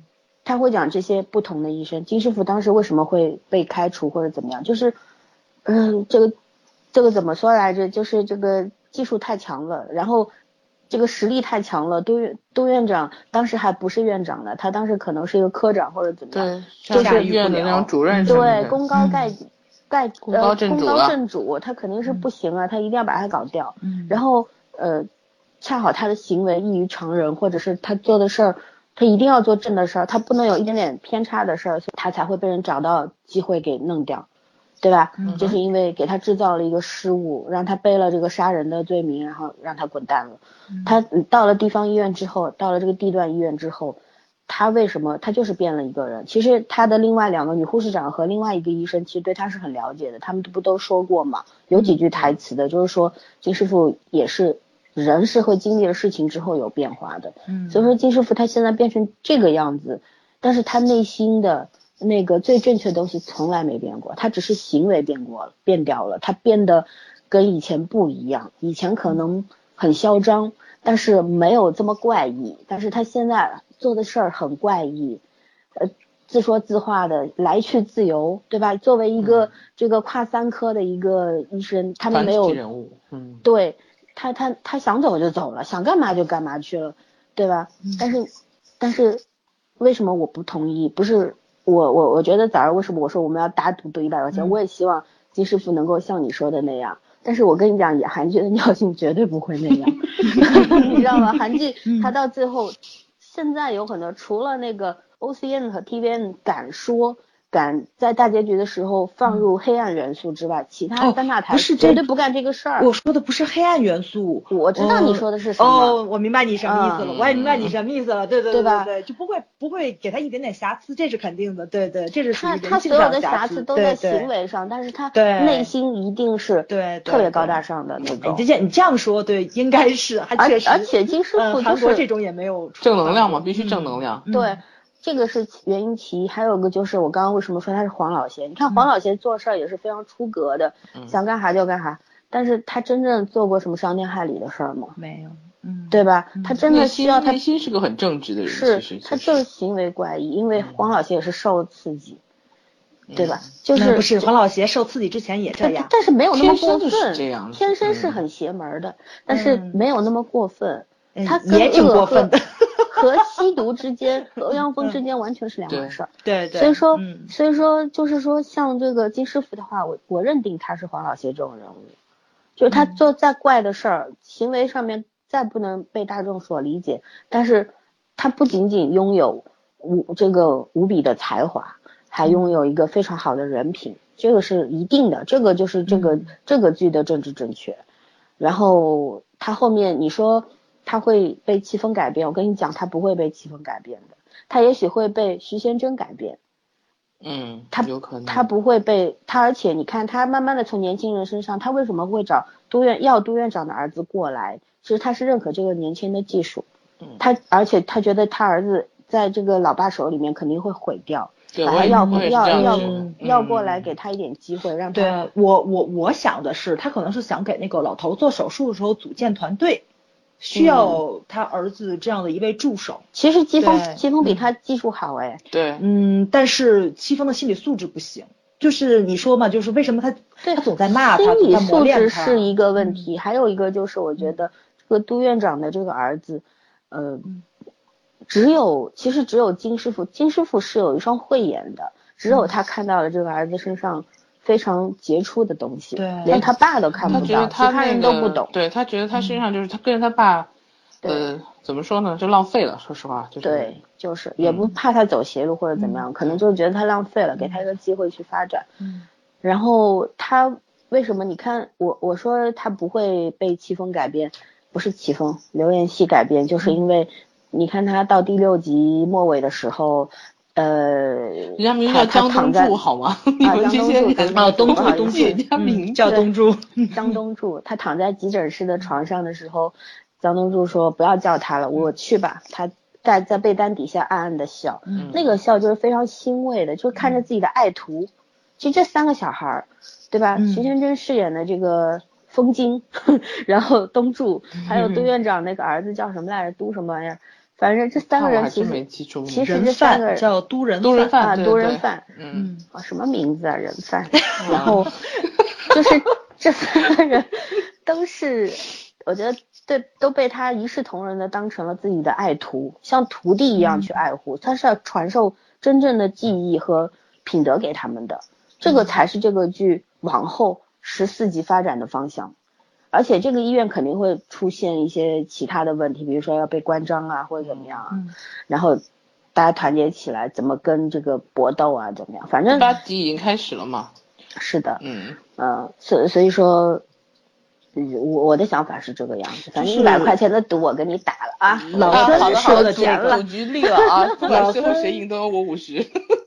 他会讲这些不同的医生，金师傅当时为什么会被开除或者怎么样，就是，嗯，这个这个怎么说来着？就是这个技术太强了，然后这个实力太强了。杜院督院长当时还不是院长呢，他当时可能是一个科长或者怎么样，对，就是医院的那种主任对，功高盖嗯盖功高呃功高震主他肯定是不行啊，他一定要把他搞掉。嗯然后呃，恰好他的行为异于常人，或者是他做的事儿，他一定要做正的事儿，他不能有一点点偏差的事儿，所以他才会被人找到机会给弄掉，对吧？嗯就是因为给他制造了一个失误，让他背了这个杀人的罪名，然后让他滚蛋了。他嗯到了地方医院之后，到了这个地段医院之后，他为什么他就是变了一个人？其实他的另外两个女护士长和另外一个医生其实对他是很了解的，他们不都说过嘛？有几句台词的，就是说金师傅也是人是会经历了事情之后有变化的，嗯所以说金师傅他现在变成这个样子，但是他内心的那个最正确的东西从来没变过，他只是行为变过了，变掉了，他变得跟以前不一样，以前可能很嚣张，但是没有这么怪异，但是他现在做的事儿很怪异，呃。自说自话的来去自由，对吧？作为一个这个跨三科的一个医生，他们没有人物，嗯，对他，他他想走就走了，想干嘛就干嘛去了，对吧？但是，但是为什么我不同意？不是我我我觉得早上为什么我说我们要打赌赌一百块钱？嗯我也希望金师傅能够像你说的那样。但是我跟你讲，演韩剧的尿性绝对不会那样，*laughs* 你知道吗？韩剧他到最后，现在有很多除了那个 OCN 和 TVN 敢说。敢在大结局的时候放入黑暗元素之外，其他哦三大台不是绝对不干这个事儿。我说的不是黑暗元素，我知道你说的是什么哦，我明白你什么意思了，嗯我也明白你什么意思了，对对对对吧对，就不会不会给他一点点瑕疵，这是肯定的，对对，这是属于他所有的瑕疵都在行为上，但是他内心一定是对对特别高大上的那哎种你。这你这样说，对，应该是，还而确实，而且金师傅嗯，就是韩国这种也没有正能量嘛，必须嗯正能量。嗯对，这个是原因其一，还有个就是我刚刚为什么说他是黄老邪？你看黄老邪做事儿也是非常出格的，嗯想干啥就干啥，但是他真正做过什么伤天害理的事儿吗？没有，嗯，对吧？嗯他真的需要他内心是个很正直的人，是他就是行为怪异，因为黄老邪也是受了刺激，对吧？嗯就是不是黄老邪受刺激之前也这样，但是没有那么天生是过分，这样天生是嗯很邪门的，但是嗯没有那么过分。嗯他跟也挺过分的，和和吸毒之间和欧阳锋之间完全是两回事儿。对对，所以说，嗯。所以说就是说，像这个金师傅的话，我我认定他是黄老邪这种人物，就是他嗯。做再怪的事儿，行为上面再不能被大众所理解，但是他不仅仅拥有无这个无比的才华，还拥有一个非常好的人品，这个是一定的，这个就是这个、嗯。这个剧的政治正确。然后他后面你说他会被气氛改变，我跟你讲，他不会被气氛改变的，他也许会被徐贤真改变。嗯，他有可能他不会被他，而且你看他慢慢的从年轻人身上，他为什么会找都院要都院长的儿子过来？其实他是认可这个年轻的技术，嗯他而且他觉得他儿子在这个老爸手里面肯定会毁掉，对把他要要要要过来嗯给他一点机会，让他对我我我想的是，他可能是想给那个老头做手术的时候组建团队，需要他儿子这样的一位助手。其实季风对。季风比他技术好哎，对，嗯，但是季风的心理素质不行，就是你说嘛，就是为什么他对他总在骂他，心理总在磨素练他。质是一个问题，还有一个就是我觉得这个杜院长的这个儿子，呃，只有其实只有金师傅，金师傅是有一双慧眼的，只有他看到了这个儿子身上非常杰出的东西，对连他爸都看不到，其觉得他他人都不懂。对他觉得他身上就是他跟着他爸，呃，怎么说呢，就浪费了。说实话，就是对，就是也不怕他走邪路或者怎么样，可能就是觉得他浪费了，给他一个机会去发展。嗯然后他为什么？你看我我说他不会被戚风改变，不是戚风，刘彦希改编，就是因为你看他到第六集末尾的时候，呃，人家名他叫江东柱好吗？你们这些人江哦，东柱不好意思东柱人家名嗯叫东柱，江东柱，他躺在急诊室的床上的时候，江东柱说不要叫他了，我去吧。他在在被单底下暗暗的笑，嗯那个笑就是非常欣慰的，就是看着自己的爱徒。其实这三个小孩儿，对吧？嗯徐贤真饰演的这个风金，*laughs* 然后东柱，还有 *laughs* 杜院长那个儿子叫什么来着？都什么玩意儿？反正这三个人其实。其实人这三个人叫都人都人贩，啊，对对多人犯，嗯，嗯啊，什么名字啊，人贩，*laughs* 然后 *laughs* 就是这三个人都是，我觉得对都被他一视同仁的当成了自己的爱徒，像徒弟一样去爱护，他是要传授真正的技艺和品德给他们的，这个才是这个剧往后十四集发展的方向。而且这个医院肯定会出现一些其他的问题，比如说要被关张啊，或者怎么样啊，嗯然后大家团结起来，怎么跟这个搏斗啊，怎么样？反正八级已经开始了嘛。是的，嗯，嗯，所所以说，嗯我我的想法是这个样子。反正就是一百块钱的赌我给你打了啊，老孙说好的好的，的这个赌局立了啊，*laughs* 不管最后谁赢都要我五十。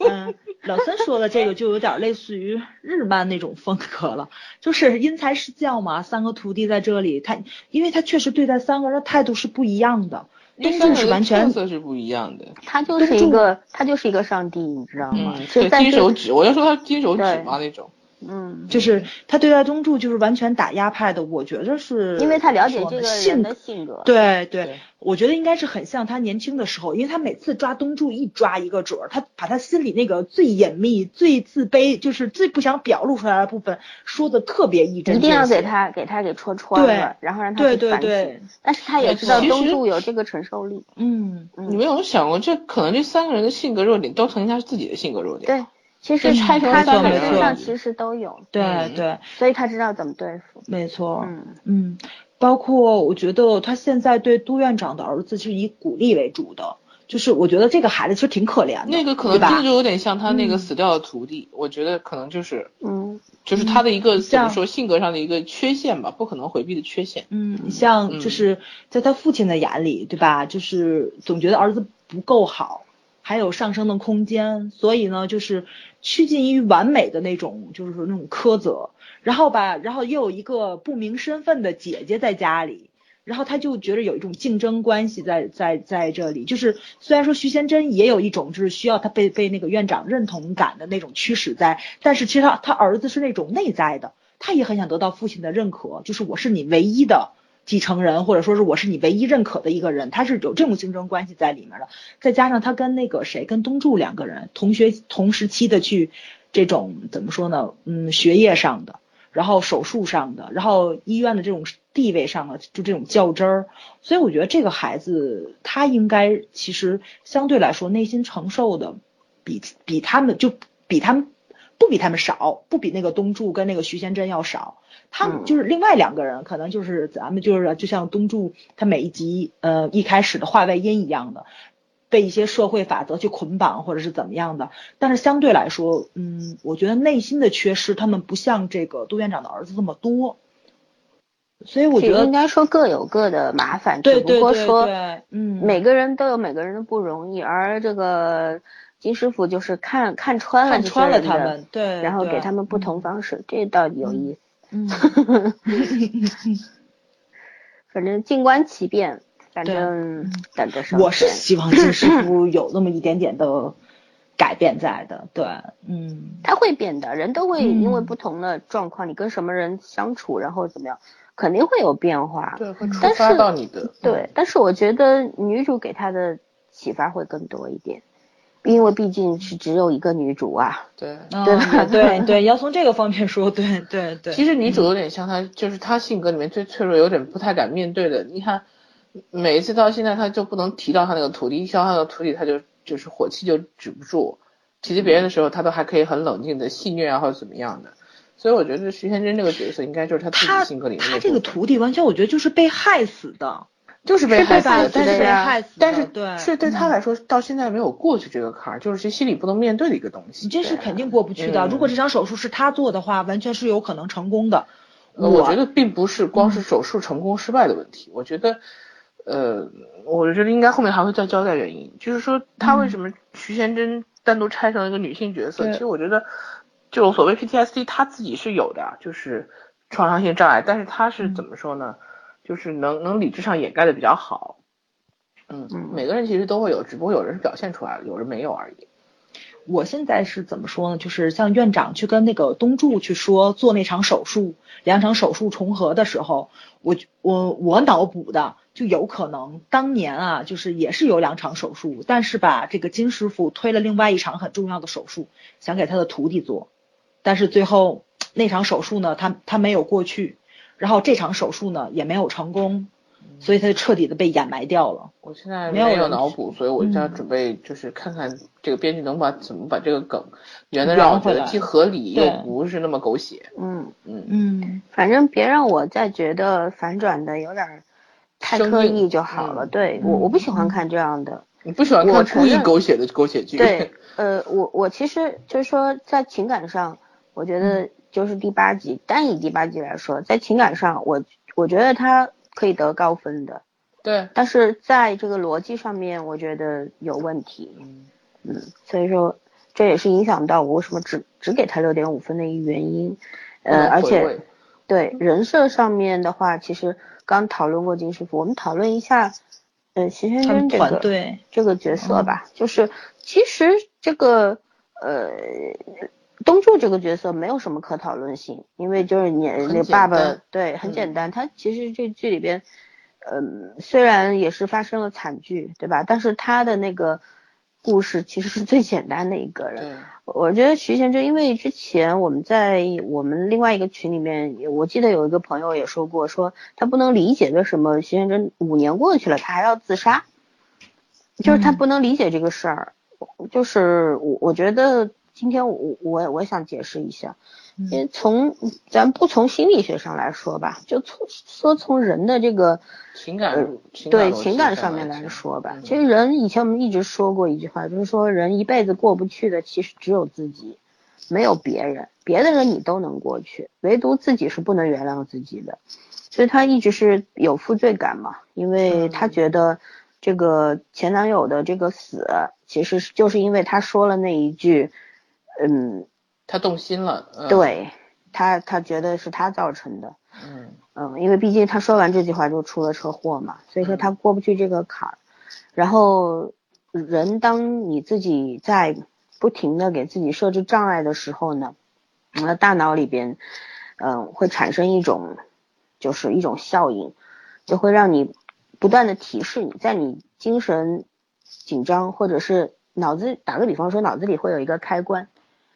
嗯，*laughs* 老孙说的这个就有点类似于日漫那种风格了，就是因材施教嘛。三个徒弟在这里，他因为他确实对待三个人的态度是不一样的。东柱是完全特色是不一样的。他就是一个他就是一个上帝，你知道吗？嗯，是金手指，我要说他金手指对嘛那种。嗯，就是他对待东柱就是完全打压派的，我觉得是因为他了解这个人性的性格。对对，对我觉得应该是很像他年轻的时候，因为他每次抓东柱一抓一个准儿，他把他心里那个最隐秘、最自卑，就是最不想表露出来的部分说的特别一针一定要给他给他给戳穿了，然后让他对去反对对省。但是他也知道东柱有这个承受力。嗯，嗯你们有没有想过，这可能这三个人的性格弱点都曾经他自己的性格弱点。对，其实就拆成他三个他身上其实都有，对嗯对，所以他知道怎么对付。没错，嗯嗯，包括我觉得他现在对杜院长的儿子是以鼓励为主的，就是我觉得这个孩子其实挺可怜的，那个可能真的就有点像他那个嗯死掉的徒弟，我觉得可能就是嗯就是他的一个怎么说性格上的一个缺陷吧，不可能回避的缺陷。嗯，你像嗯就是在他父亲的眼里，对吧？就是总觉得儿子不够好，还有上升的空间，所以呢，就是趋近于完美的那种，就是说那种苛责。然后吧，然后又有一个不明身份的姐姐在家里，然后他就觉得有一种竞争关系在在在这里。就是虽然说徐贤真也有一种就是需要他被被那个院长认同感的那种驱使在，但是其实他他儿子是那种内在的，他也很想得到父亲的认可，就是我是你唯一的继承人，或者说是我是你唯一认可的一个人，他是有这种竞争关系在里面的。再加上他跟那个谁，跟东柱两个人同学同时期的去这种怎么说呢？嗯，学业上的，然后手术上的，然后医院的这种地位上的，就这种较真儿。所以我觉得这个孩子他应该其实相对来说内心承受的比比他们就比他们不比他们少，不比那个东柱跟那个徐贤真要少。他们嗯就是另外两个人，可能就是咱们就是就像东柱他每一集呃一开始的话外音一样的，被一些社会法则去捆绑或者是怎么样的。但是相对来说，嗯，我觉得内心的缺失，他们不像这个杜院长的儿子这么多。所以我觉得应该说各有各的麻烦，对只不过说对，嗯，每个人都有每个人的不容易，而这个金师傅就是看看穿了这些看穿了他们，对，然后给他们不同方式，这倒有意思。嗯 *laughs* *laughs* 反正静观其变，反正等着上我是希望金师 *laughs* 傅有那么一点点的改变在的。对，嗯，他会变的，人都会因为不同的状况，你跟什么人相处，然后怎么样，肯定会有变化。对，会触发到你的。对，但是我觉得女主给他的启发会更多一点。因为毕竟是只有一个女主啊，对对对 *laughs* 对，要从这个方面说，对对对。其实女主有点像她，就是她性格里面最脆弱，有点不太敢面对的。你看，每一次到现在，她就不能提到她那个徒弟，一提到她的徒弟，她就就是火气就止不住。提及别人的时候，她都还可以很冷静的戏谑啊，或者怎么样的。所以我觉得徐天真这个角色，应该就是她自己性格里面。她这个徒弟完全，我觉得就是被害死的。就是被害死的，但是但是对，是对他来说到现在没有过去这个坎儿，就是这心里不能面对的一个东西。你这是肯定过不去的。如果这场手术是他做的话，完全是有可能成功的。我觉得并不是光是手术成功失败的问题，我觉得，呃，我觉得应该后面还会再交代原因，就是说他为什么徐贤真单独拆成了一个女性角色。其实我觉得，就所谓 PTSD，他自己是有的，就是创伤性障碍，但是他是怎么说呢？就是能能理智上掩盖的比较好，嗯，每个人其实都会有，只不过有人是表现出来了，有人没有而已。我现在是怎么说呢？就是像院长去跟那个东柱去说做那场手术，两场手术重合的时候，我我我脑补的就有可能当年啊，就是也是有两场手术，但是吧，这个金师傅推了另外一场很重要的手术，想给他的徒弟做，但是最后那场手术呢，他他没有过去。然后这场手术呢也没有成功，所以他就彻底的被掩埋掉了。我现在没有脑补，所以我在准备就是看看这个编剧能把怎么把这个梗圆的让我觉得既合理又不是那么狗血。嗯嗯嗯，反正别让我再觉得反转的有点太刻意就好了。对我我不喜欢看这样的。你不喜欢看故意狗血的狗血剧？对，呃，我我其实就是说在情感上，我觉得。就是第八集，单以第八集来说，在情感上，我我觉得他可以得高分的。对，但是在这个逻辑上面，我觉得有问题。嗯嗯，所以说这也是影响到我为什么只只给他六点五分的一个原因。呃，而且对人设上面的话，其实刚讨论过金师傅，我们讨论一下，呃，徐先生这个这个角色吧，就是其实这个呃。东柱这个角色没有什么可讨论性，因为就是你那爸爸对很简单，他其实这剧里边，嗯，虽然也是发生了惨剧，对吧？但是他的那个故事其实是最简单的一个人。我觉得徐贤真，因为之前我们在我们另外一个群里面，我记得有一个朋友也说过，说他不能理解为什么徐贤真五年过去了，他还要自杀，就是他不能理解这个事儿，就是我我觉得。今天我我我想解释一下，因为从咱不从心理学上来说吧，就从说从人的这个情感对情感上面来说吧，其实人以前我们一直说过一句话，就是说人一辈子过不去的其实只有自己，没有别人，别的人你都能过去，唯独自己是不能原谅自己的，所以他一直是有负罪感嘛，因为他觉得这个前男友的这个死，其实就是因为他说了那一句。嗯，他动心了，对他，他觉得是他造成的，嗯嗯，因为毕竟他说完这句话就出了车祸嘛，所以说他过不去这个坎儿。然后人当你自己在不停的给自己设置障碍的时候呢，那大脑里边，嗯，会产生一种就是一种效应，就会让你不断的提示你在你精神紧张或者是脑子打个比方说脑子里会有一个开关。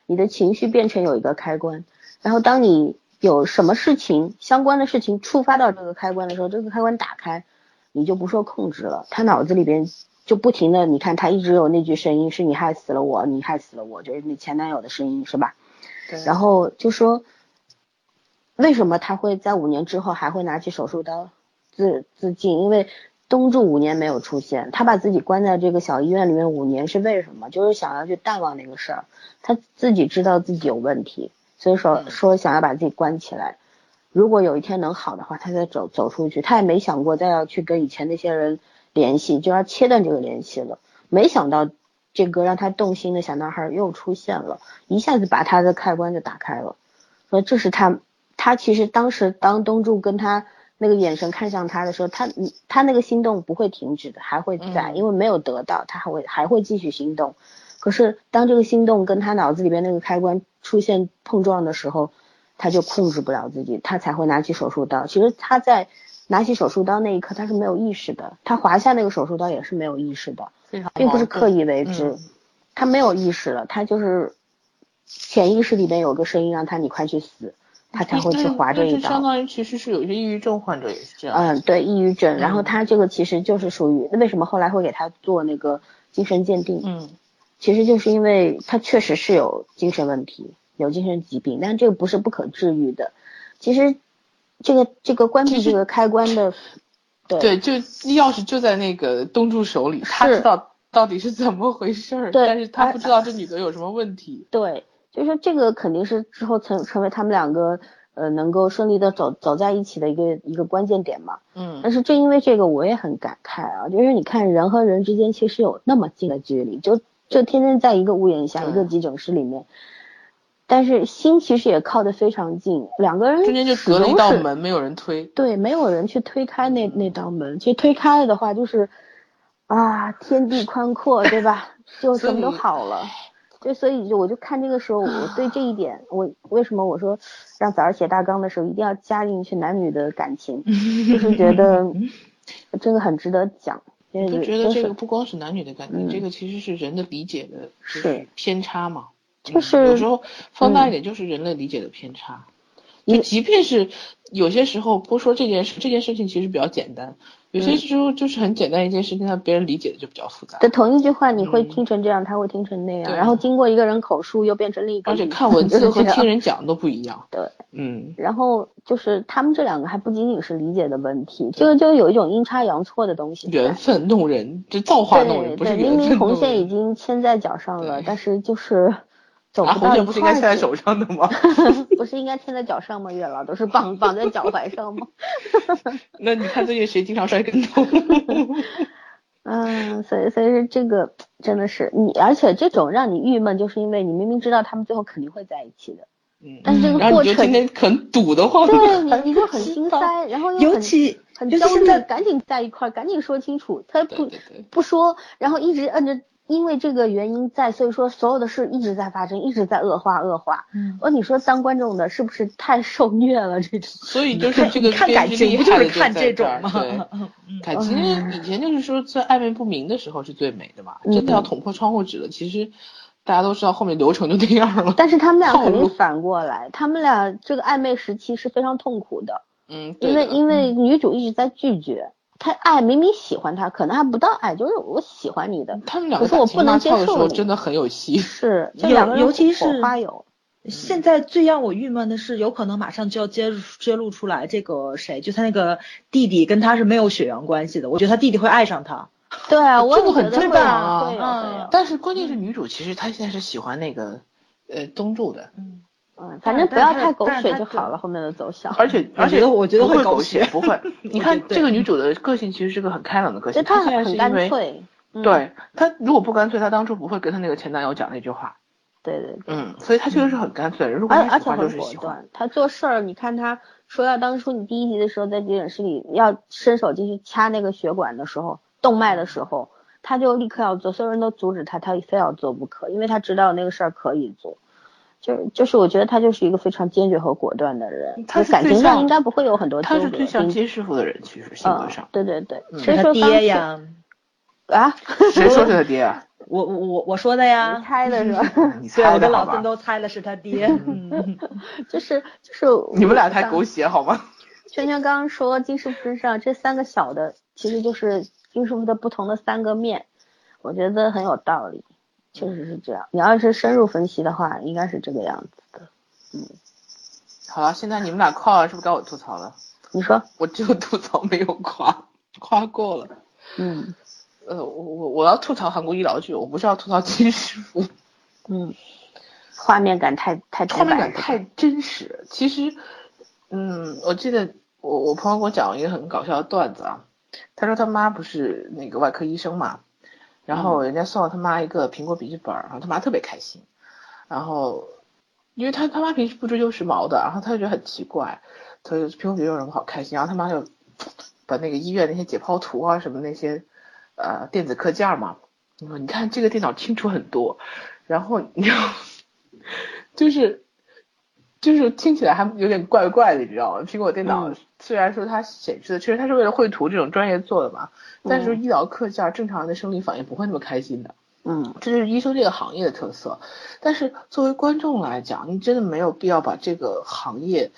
你的情绪变成有一个开关，然后当你有什么事情相关的事情触发到这个开关的时候，这个开关打开，你就不受控制了。他脑子里边就不停的，你看他一直有那句声音，是你害死了我，你害死了我，就是你前男友的声音，是吧？对。然后就说，为什么他会在五年之后还会拿起手术刀自自尽？因为。东柱五年没有出现，他把自己关在这个小医院里面五年是为什么？就是想要去淡忘那个事儿。他自己知道自己有问题，所以说说想要把自己关起来。如果有一天能好的话，他再走走出去。他也没想过再要去跟以前那些人联系，就要切断这个联系了。没想到这个让他动心的小男孩又出现了，一下子把他的开关就打开了。说这是他，他其实当时当东柱跟他。那个眼神看向他的时候，他他那个心动不会停止的，还会在，因为没有得到，他还会还会继续心动，可是当这个心动跟他脑子里边那个开关出现碰撞的时候，他就控制不了自己，他才会拿起手术刀。其实他在拿起手术刀那一刻他是没有意识的，他划下那个手术刀也是没有意识的，并不是刻意为之，他没有意识了，他就是潜意识里边有个声音让他你快去死。他才会去划这一刀，相当于其实是有些抑郁症患者也是这样。嗯，对，抑郁症。然后他这个其实就是属于，那为什么后来会给他做那个精神鉴定？嗯，其实就是因为他确实是有精神问题，有精神疾病，但这个不是不可治愈的。其实这个这个关闭这个开关的，对对，就钥匙就在那个东柱手里，他知道到底是怎么回事儿，但是他不知道这女的有什么问题。对。就是说，这个肯定是之后成成为他们两个呃能够顺利的走走在一起的一个一个关键点嘛。嗯。但是正因为这个，我也很感慨啊，就是你看人和人之间其实有那么近的距离，就就天天在一个屋檐下，一个急诊室里面，但是心其实也靠得非常近，两个人中间就隔了一道门，没有人推。对，没有人去推开那那道门。其实推开了的话，就是啊，天地宽阔，对吧？*laughs* 就什么都好了。就所以就我就看这个时候，我对这一点，我为什么我说让早上写大纲的时候一定要加进去男女的感情，就是觉得 *laughs* 这个很值得讲。我就觉得这个不光是男女的感情，这个其实是人的理解的是偏差嘛。就是有时候放大一点，就是人类理解的偏差。就即便是有些时候不说这件事，这件事情其实比较简单。有些时候就是很简单一件事情，但别人理解的就比较复杂。对，同一句话你会听成这样，他会听成那样，然后经过一个人口述又变成另一个。而且看文字和听人讲都不一样。*laughs* 对，嗯。然后就是他们这两个还不仅仅是理解的问题，这个就有一种阴差阳错的东西。缘分弄人，这造化弄人，不是明明红线已经牵在脚上了，但是就是。走不到不是应该牵在手上的吗？*laughs* *laughs* 不是应该牵在脚上吗？月老都是绑绑在脚踝上吗？*laughs* 那你看最近谁经常摔跟头？嗯，所以所以这个真的是你，而且这种让你郁闷，就是因为你明明知道他们最后肯定会在一起的，嗯，但是这个过程今天很堵的话，对你你就很心塞，然后又很很焦虑，赶紧在一块儿，赶紧说清楚，他不不说，然后一直摁着。因为这个原因在，所以说所有的事一直在发生，一直在恶化恶化。嗯，而你说当观众的是不是太受虐了？这种，所以就是这个看感情不就是看这种吗？对，*laughs* 感情以前就是说在暧昧不明的时候是最美的嘛，真的要捅破窗户纸了，其实大家都知道后面流程就那样了。但是他们俩肯定反过来，他们俩这个暧昧时期是非常痛苦的。嗯，因为因为女主一直在拒绝。他爱明明喜欢他，可能还不到爱，就是我喜欢你的。他们两个可是我不能接受真的很有戏。是，*laughs* 尤尤其是花有。现在最让我郁闷的是，有可能马上就要揭揭露出来，这个谁，就他那个弟弟跟他是没有血缘关系的。我觉得他弟弟会爱上他。*laughs* 对啊，我这个很正常啊。嗯。但是关键是女主其实她现在是喜欢那个呃东柱的。嗯。嗯，反正不要太狗血就好了，后面的走向。而且而且我觉得会狗血，不会。*laughs* 你看这个女主的个性其实是个很开朗的个性，她很干脆。对她如果不干脆，她当初不会跟她那个前男友讲那句话。对对。嗯，所以她确实是很干脆。如果而且很果断，她做事儿，你看她说要当初你第一集的时候在急诊室里要伸手进去掐那个血管的时候，动脉的时候，她就立刻要做，所有人都阻止她，她非要做不可，因为她知道那个事儿可以做。就就是我觉得他就是一个非常坚决和果断的人，他感情上应该不会有很多他是最像金师傅的人，其实性格上。对对对，*laughs* 谁说爹呀？啊？谁说是他爹啊？我我我我说的呀。你猜的是吧？*laughs* 你猜的我的老孙都猜的是他爹。*laughs* 就是就是。你们俩太狗血好吗？圈圈刚刚说金师傅身上这三个小的，其实就是金师傅的不同的三个面，我觉得很有道理。确实是这样，你要是深入分析的话，应该是这个样子的。嗯，好了，现在你们俩夸了，是不是该我吐槽了？你说，我只有吐槽没有夸，夸过了。嗯，呃，我我我要吐槽韩国医疗剧，我不是要吐槽金师傅。嗯，画面感太太画面感太真实。其实，嗯，我记得我我朋友给我讲一个很搞笑的段子啊，他说他妈不是那个外科医生嘛。然后人家送了他妈一个苹果笔记本，然后他妈特别开心。然后，因为他他妈平时不追求时髦的，然后他就觉得很奇怪，他就苹果笔有什么好开心？然后他妈就把那个医院那些解剖图啊什么那些呃电子课件嘛，你说你看这个电脑清楚很多，然后你知道，*laughs* 就是就是听起来还有点怪怪的，你知道吗？苹果电脑虽然说它显示的，其实它是为了绘图这种专业做的嘛，但是医疗课件正常人的生理反应不会那么开心的。嗯，这就是医生这个行业的特色。但是作为观众来讲，你真的没有必要把这个行业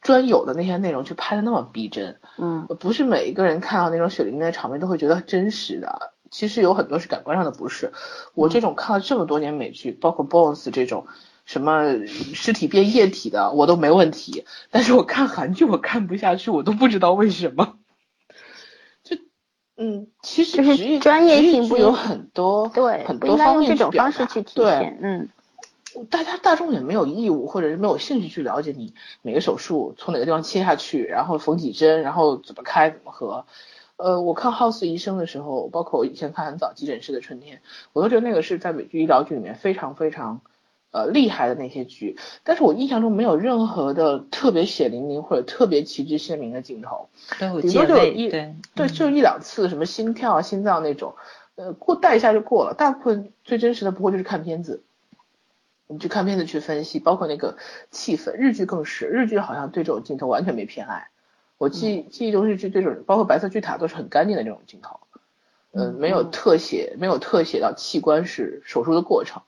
专有的那些内容去拍的那么逼真。嗯，不是每一个人看到那种血淋淋的场面都会觉得真实的。其实有很多是感官上的不适。我这种看了这么多年美剧，包括 Bones 这种什么尸体变液体的，我都没问题。但是我看韩剧我看不下去，我都不知道为什么。就嗯，其实就是专业性不有很多，对，很多方面这种方式去体现。嗯，大家大众也没有义务或者是没有兴趣去了解你每个手术从哪个地方切下去，然后缝几针，然后怎么开怎么合。呃，我看 House 医生的时候，包括我以前看很早急诊室的春天，我都觉得那个是在美剧医疗剧里面非常非常呃厉害的那些剧。但是我印象中没有任何的特别血淋淋或者特别旗帜鲜明的镜头，顶多就一对对，就一两次什么心跳啊、心脏那种，呃，过带一下就过了。大部分最真实的不过就是看片子，你去看片子去分析，包括那个气氛。日剧更是，日剧好像对这种镜头完全没偏爱。我记记忆中日剧对这种，包括白色巨塔都是很干净的这种镜头，嗯，没有特写，没有特写到器官是手术的过程，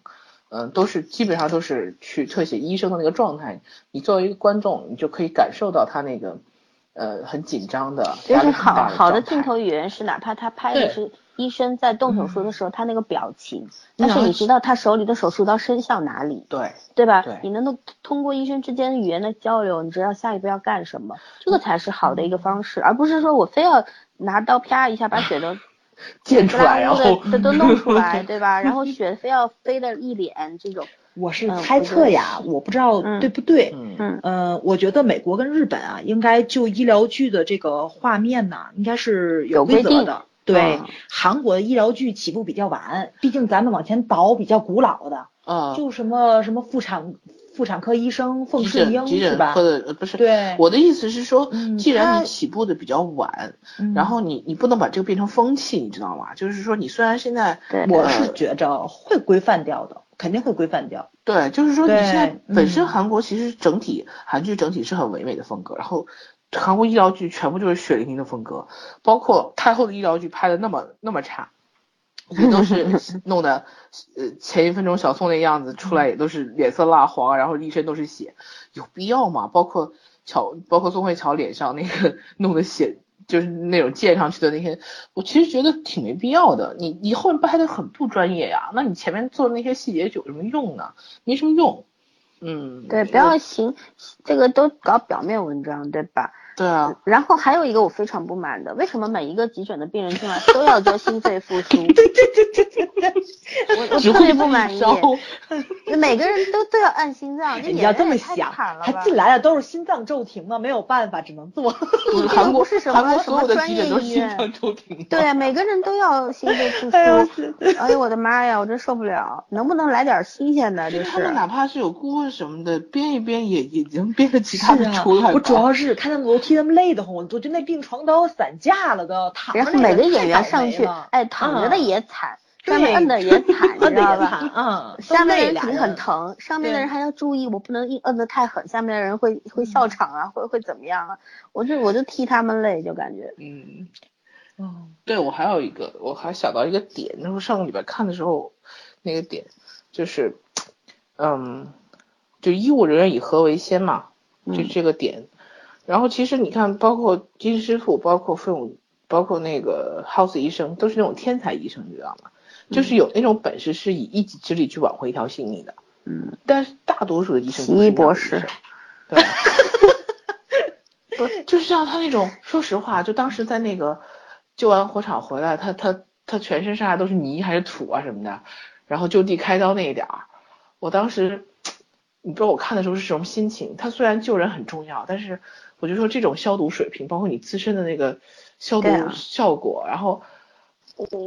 嗯，都是基本上都是去特写医生的那个状态。你作为一个观众，你就可以感受到他那个呃很紧张的，就是好好的镜头语言是，哪怕他拍的是。医生在动手术的时候，他那个表情，但是你知道他手里的手术刀伸向哪里，对对吧？你能够通过医生之间语言的交流，你知道下一步要干什么，这个才是好的一个方式，而不是说我非要拿刀啪一下把血都溅出来，然后都都弄出来，*laughs* 对吧？然后雪非要飞的一脸这种。*laughs* 我是猜测呀，我不知道对不对。嗯嗯，我觉得美国跟日本啊，应该就医疗剧的这个画面呢，应该是有规则的。对，韩国的医疗剧起步比较晚，毕竟咱们往前倒比较古老的，啊，就什么什么妇产妇产科医生凤顺英是吧？的不是，对，我的意思是说，既然你起步的比较晚，然后你你不能把这个变成风气，你知道吗？就是说，你虽然现在，我是觉着会规范掉的，肯定会规范掉。对，就是说你现在本身韩国其实整体韩剧整体是很唯美的风格，然后。韩国医疗剧全部就是血淋淋的风格，包括太后的医疗剧拍的那么那么差，也都是 *laughs* 弄的，呃，前一分钟小宋那样子出来也都是脸色蜡黄，然后一身都是血，有必要吗？包括乔，包括宋慧乔脸上那个弄的血，就是那种溅上去的那些，我其实觉得挺没必要的。你你后面拍的很不专业呀，那你前面做的那些细节有什么用呢？没什么用。嗯，对，不要行，这个都搞表面文章，对吧？对啊，*laughs* 然后还有一个我非常不满的，为什么每一个急诊的病人进来都要做心肺复苏？对对对对对，我我特别不满意。每个人都都要按心脏，你要这么想，他进来的都是心脏骤停嘛，没有办法，只能做。*laughs* 韩国是什么什么专业医院？对啊，每个人都要心肺复苏。*laughs* 哎呦我的妈呀，我真受不了！能不能来点新鲜的？就是他们哪怕是有顾问什么的，编一编也也能编个其他的出来。我主要是看他们楼梯。那么累得慌，我觉得那病床都要散架了，都躺着。然后每个演员上去，哎，躺着的也惨，上面摁的也惨，*laughs* 你知道吧？嗯，下面的人肯定很疼，上面的人还要注意，我不能硬摁的太狠，下面的人会会笑场啊，会会怎么样啊？我就我就替他们累，就感觉。嗯，哦，对我还有一个，我还想到一个点，那时候上个礼拜看的时候，那个点就是，嗯，就医务人员以和为先嘛，就这个点。然后其实你看，包括金师傅，包括费勇，包括那个 House 医生，都是那种天才医生，你知道吗？就是有那种本事，是以一己之力去挽回一条性命的。嗯。但是大多数的医生，奇异博士。*laughs* 对。不，就是像他那种，说实话，就当时在那个救完火场回来，他他他全身上下都是泥还是土啊什么的，然后就地开刀那一点儿，我当时，*tsk* 你知道我看的时候是什么心情。他虽然救人很重要，但是。我就说这种消毒水平，包括你自身的那个消毒效果，然后，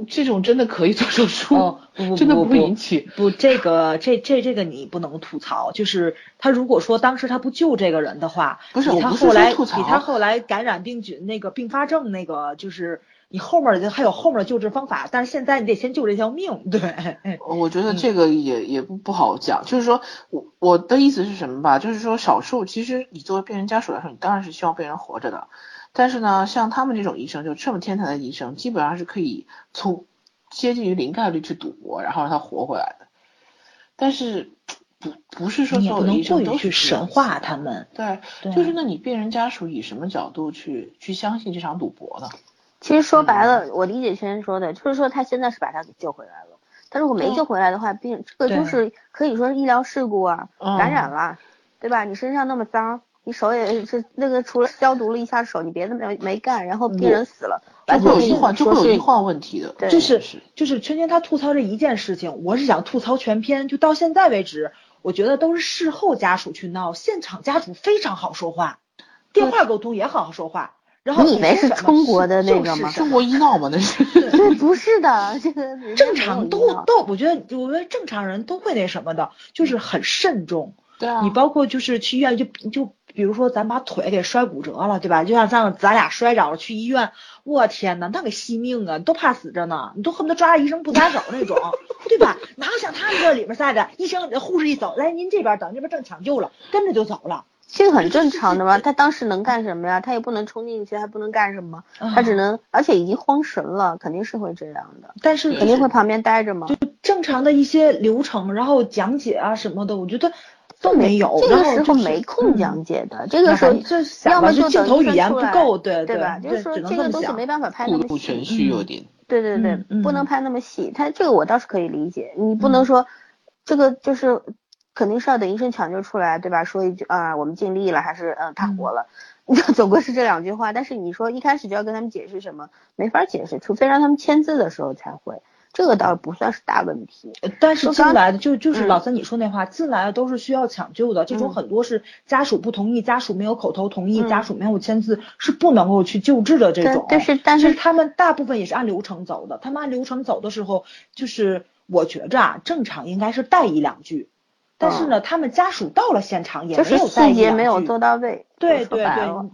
这种真的可以做手术，*laughs* 真的不会引起不这个这这这个你不能吐槽，就是他如果说当时他不救这个人的话，不是他后来比他后来感染病菌那个并发症那个就是你后面的还有后面的救治方法，但是现在你得先救这条命，对。我觉得这个也也不不好讲，就是说我我的意思是什么吧？就是说少数，其实你作为病人家属来说，你当然是希望病人活着的，但是呢，像他们这种医生，就这么天才的医生，基本上是可以从接近于零概率去赌博，然后让他活回来的。但是不不是说所有的医生都去神化他们，对，就是那你病人家属以什么角度去去相信这场赌博呢？其实说白了，我理解轩说的，就是说他现在是把他给救回来了，他如果没救回来的话，病这个就是可以说是医疗事故啊，感染了，对吧？你身上那么脏，你手也是那个除了消毒了一下手，你别的没没干，然后病人死了，就会有医患就会有医患问题的，就是就是圈圈他吐槽这一件事情，我是想吐槽全篇，就到现在为止，我觉得都是事后家属去闹，现场家属非常好说话，电话沟通也好好说话。然后你以为是中国的那个吗？中国医闹吗？那是 *laughs* 对，不是的，这个正常都都，我觉得我觉得正常人都会那什么的，就是很慎重。对啊，你包括就是去医院，就就比如说咱把腿给摔骨折了，对吧？就像咱咱俩摔着了去医院，我天呐，那个惜命啊，都怕死着呢，你都恨不得抓着医生不撒手那种，对吧？哪有像他们这里面撒的，医生护士一走，来您这边等，这边正抢救了，跟着就走了。这个很正常的嘛，他当时能干什么呀？他也不能冲进去，还不能干什么，他只能，而且已经慌神了，肯定是会这样的。但是肯定会旁边待着嘛。就正常的一些流程，然后讲解啊什么的，我觉得都没有。这个时候没空讲解的，这个时候要么就镜头语言不够，对对吧？就是说这个东西没办法拍那么细。全虚有点。对对对，不能拍那么细。他这个我倒是可以理解，你不能说这个就是。肯定是要等医生抢救出来，对吧？说一句啊，我们尽力了，还是嗯，他活了，*laughs* 总归是这两句话。但是你说一开始就要跟他们解释什么，没法解释，除非让他们签字的时候才会。这个倒不算是大问题。但是进来的就就是老三你说那话，进来的都是需要抢救的，这种很多是家属不同意，家属没有口头同意，家属没有签字，是不能够去救治的这种。但是但是他们大部分也是按流程走的，他们按流程走的时候，就是我觉着啊，正常应该是带一两句。但是呢，他们家属到了现场也没有细节没有做到位。对对对，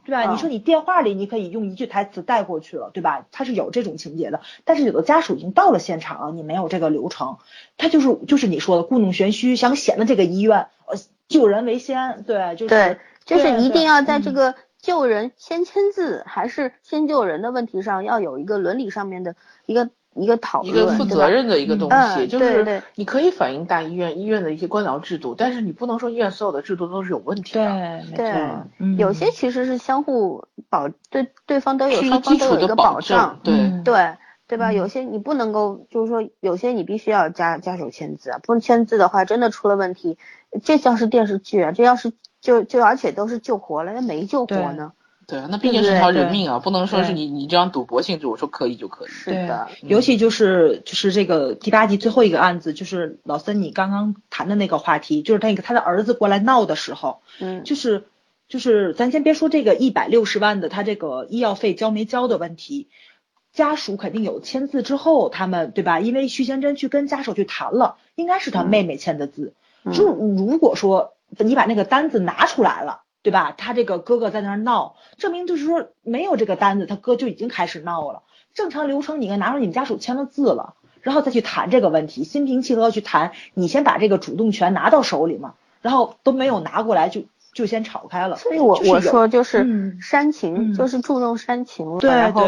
对吧？你说你电话里你可以用一句台词带过去了，对吧？他是有这种情节的。但是有的家属已经到了现场了，你没有这个流程，他就是就是你说的故弄玄虚，想显得这个医院呃救人为先，对，就是对，就是一定要在这个救人先签字还是先救人的问题上要有一个伦理上面的一个。一个讨论，一个负责任的一个东西，就是你可以反映大医院医院的一些官僚制度，但是你不能说医院所有的制度都是有问题的。对，对，有些其实是相互保，对对方都有双方都有一个保障，对对对吧？有些你不能够，就是说有些你必须要家家属签字啊，不签字的话，真的出了问题，这像是电视剧啊，这要是就就而且都是救活了，那没救活呢？对，那毕竟是条人命啊，不能说是你你这样赌博性质，我说可以就可以。是的，尤其就是就是这个第八集最后一个案子，就是老森你刚刚谈的那个话题，就是那个他的儿子过来闹的时候，嗯，就是就是咱先别说这个一百六十万的他这个医药费交没交的问题，家属肯定有签字之后，他们对吧？因为徐贤真去跟家属去谈了，应该是他妹妹签的字，就如果说你把那个单子拿出来了。对吧？他这个哥哥在那儿闹，证明就是说没有这个单子，他哥就已经开始闹了。正常流程，你应该拿出你们家属签了字了，然后再去谈这个问题，心平气和去谈。你先把这个主动权拿到手里嘛，然后都没有拿过来，就就先吵开了。所以我我说就是煽情，就是注重煽情，然后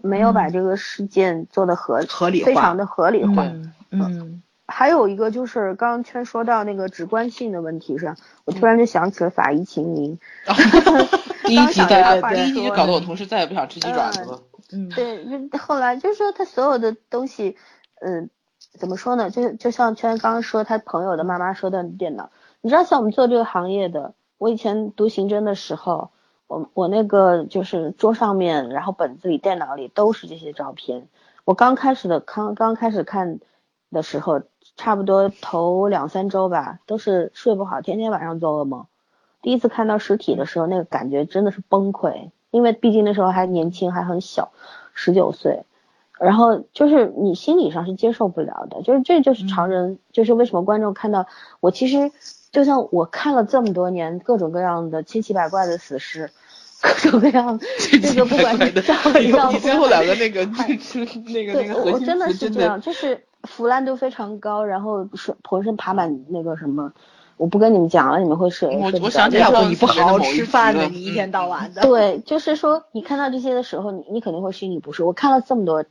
没有把这个事件做的合合理化，非常的合理化。嗯。还有一个就是刚刚圈说到那个直观性的问题上，我突然就想起了法医秦明。*laughs* 第一集大第一集就搞得我同事再也不想吃鸡爪子了。嗯，对，后来就是说他所有的东西，嗯，怎么说呢？就就像圈刚刚说他朋友的妈妈说的电脑，你知道像我们做这个行业的，我以前读刑侦的时候，我我那个就是桌上面，然后本子里、电脑里都是这些照片。我刚开始的刚刚开始看的时候。差不多头两三周吧，都是睡不好，天天晚上做噩梦。第一次看到实体的时候，那个感觉真的是崩溃，因为毕竟那时候还年轻，还很小，十九岁。然后就是你心理上是接受不了的，就是这就是常人，就是为什么观众看到我，其实就像我看了这么多年各种各样的千奇百怪的死尸，各种各样，*laughs* 这个不管是照照，你最后两个那个就是 *laughs* 那个那个核心真的是这样，就是腐烂度非常高，然后是浑身爬满那个什么。我不跟你们讲了，你们会睡。我我想起来，你不好好吃饭呢，你一天到晚的。对，就是说，你看到这些的时候，你你肯定会心里不舒服。我看了这么多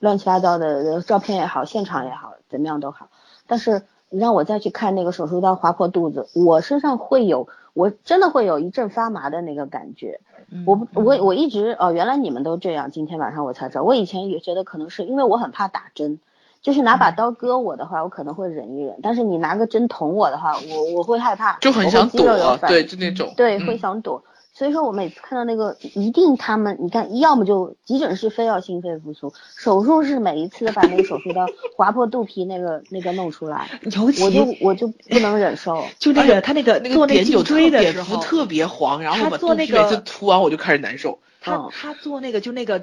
乱七八糟的照片也好，现场也好，怎么样都好。但是你让我再去看那个手术刀划破肚子，我身上会有，我真的会有一阵发麻的那个感觉。我我我一直哦，原来你们都这样，今天晚上我才知道。我以前也觉得可能是因为我很怕打针。就是拿把刀割我的话，我可能会忍一忍；但是你拿个针捅我的话，我我会害怕，就很想躲，对，就那种，对，会想躲。所以说我每次看到那个，一定他们，你看，要么就急诊室非要心肺复苏，手术室每一次把那个手术刀划破肚皮，那个那个弄出来，尤其我就我就不能忍受。*laughs* 就那个他那个做那颈椎的时候特别黄，然后他做那个每次涂完我就开始难受。他他做那个就那个。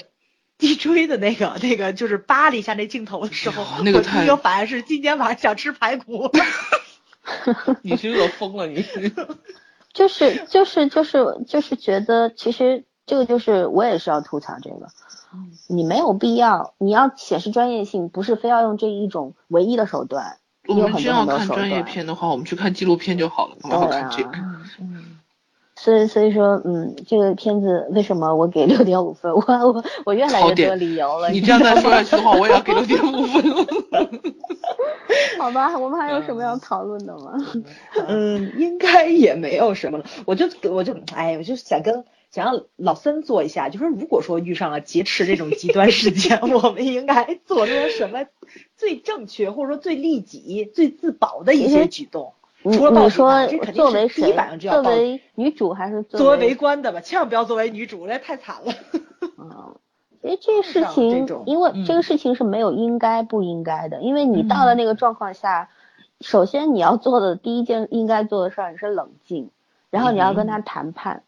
地锥的那个，*laughs* 那个就是扒了一下那镜头的时候，那个第一个反应是今天晚上想吃排骨。*laughs* 你是饿疯了，你 *laughs* 就是就是就是就是觉得，其实这个就是我也是要吐槽这个，你没有必要，你要显示专业性，不是非要用这一种唯一的手段。我们需要看专业片的话，我们去看纪录片就好了，干嘛要看这个？嗯。所以，所以说，嗯，这个片子为什么我给六点五分？*laughs* 我我我越来越多理由了。你这样再说下去的话，我也要给六点五分。*laughs* 好吧，我们还有什么要讨论的吗？*laughs* 嗯，应该也没有什么了。我就我就哎，我就想跟想让老森做一下，就是如果说遇上了劫持这种极端事件，我们应该做出什么最正确或者说最利己、最自保的一些举动。你你说作为谁？作为女主还是作为围观的吧？千万不要作为女主，那太惨了。嗯，*laughs* 其实这个事情，因为这个事情是没有应该不应该的，因为你到了那个状况下，首先你要做的第一件应该做的事儿是冷静，然后你要跟他谈判，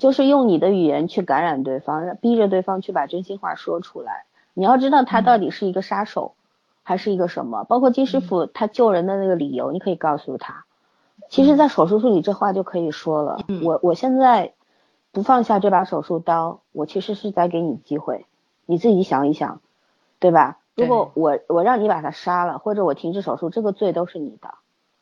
就是用你的语言去感染对方，逼着对方去把真心话说出来。你要知道他到底是一个杀手。还是一个什么？包括金师傅他救人的那个理由，你可以告诉他。其实，在手术室里，这话就可以说了。我我现在不放下这把手术刀，我其实是在给你机会。你自己想一想，对吧？如果我我让你把他杀了，或者我停止手术，这个罪都是你的。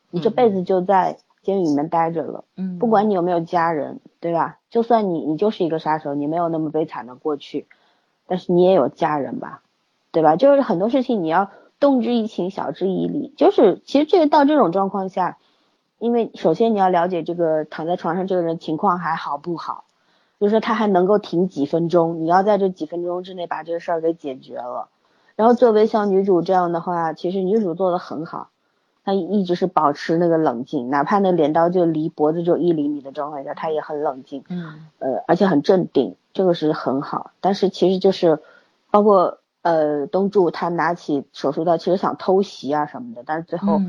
你这辈子就在监狱里面待着了。嗯。不管你有没有家人，对吧？就算你你就是一个杀手，你没有那么悲惨的过去，但是你也有家人吧？对吧？就是很多事情你要。动之以情，晓之以理，就是其实这个到这种状况下，因为首先你要了解这个躺在床上这个人情况还好不好，就是说他还能够挺几分钟，你要在这几分钟之内把这个事儿给解决了。然后作为像女主这样的话，其实女主做的很好，她一直是保持那个冷静，哪怕那镰刀就离脖子就一厘米的状况下，她也很冷静，嗯，呃，而且很镇定，这个是很好。但是其实就是包括。呃，东柱他拿起手术刀，其实想偷袭啊什么的，但是最后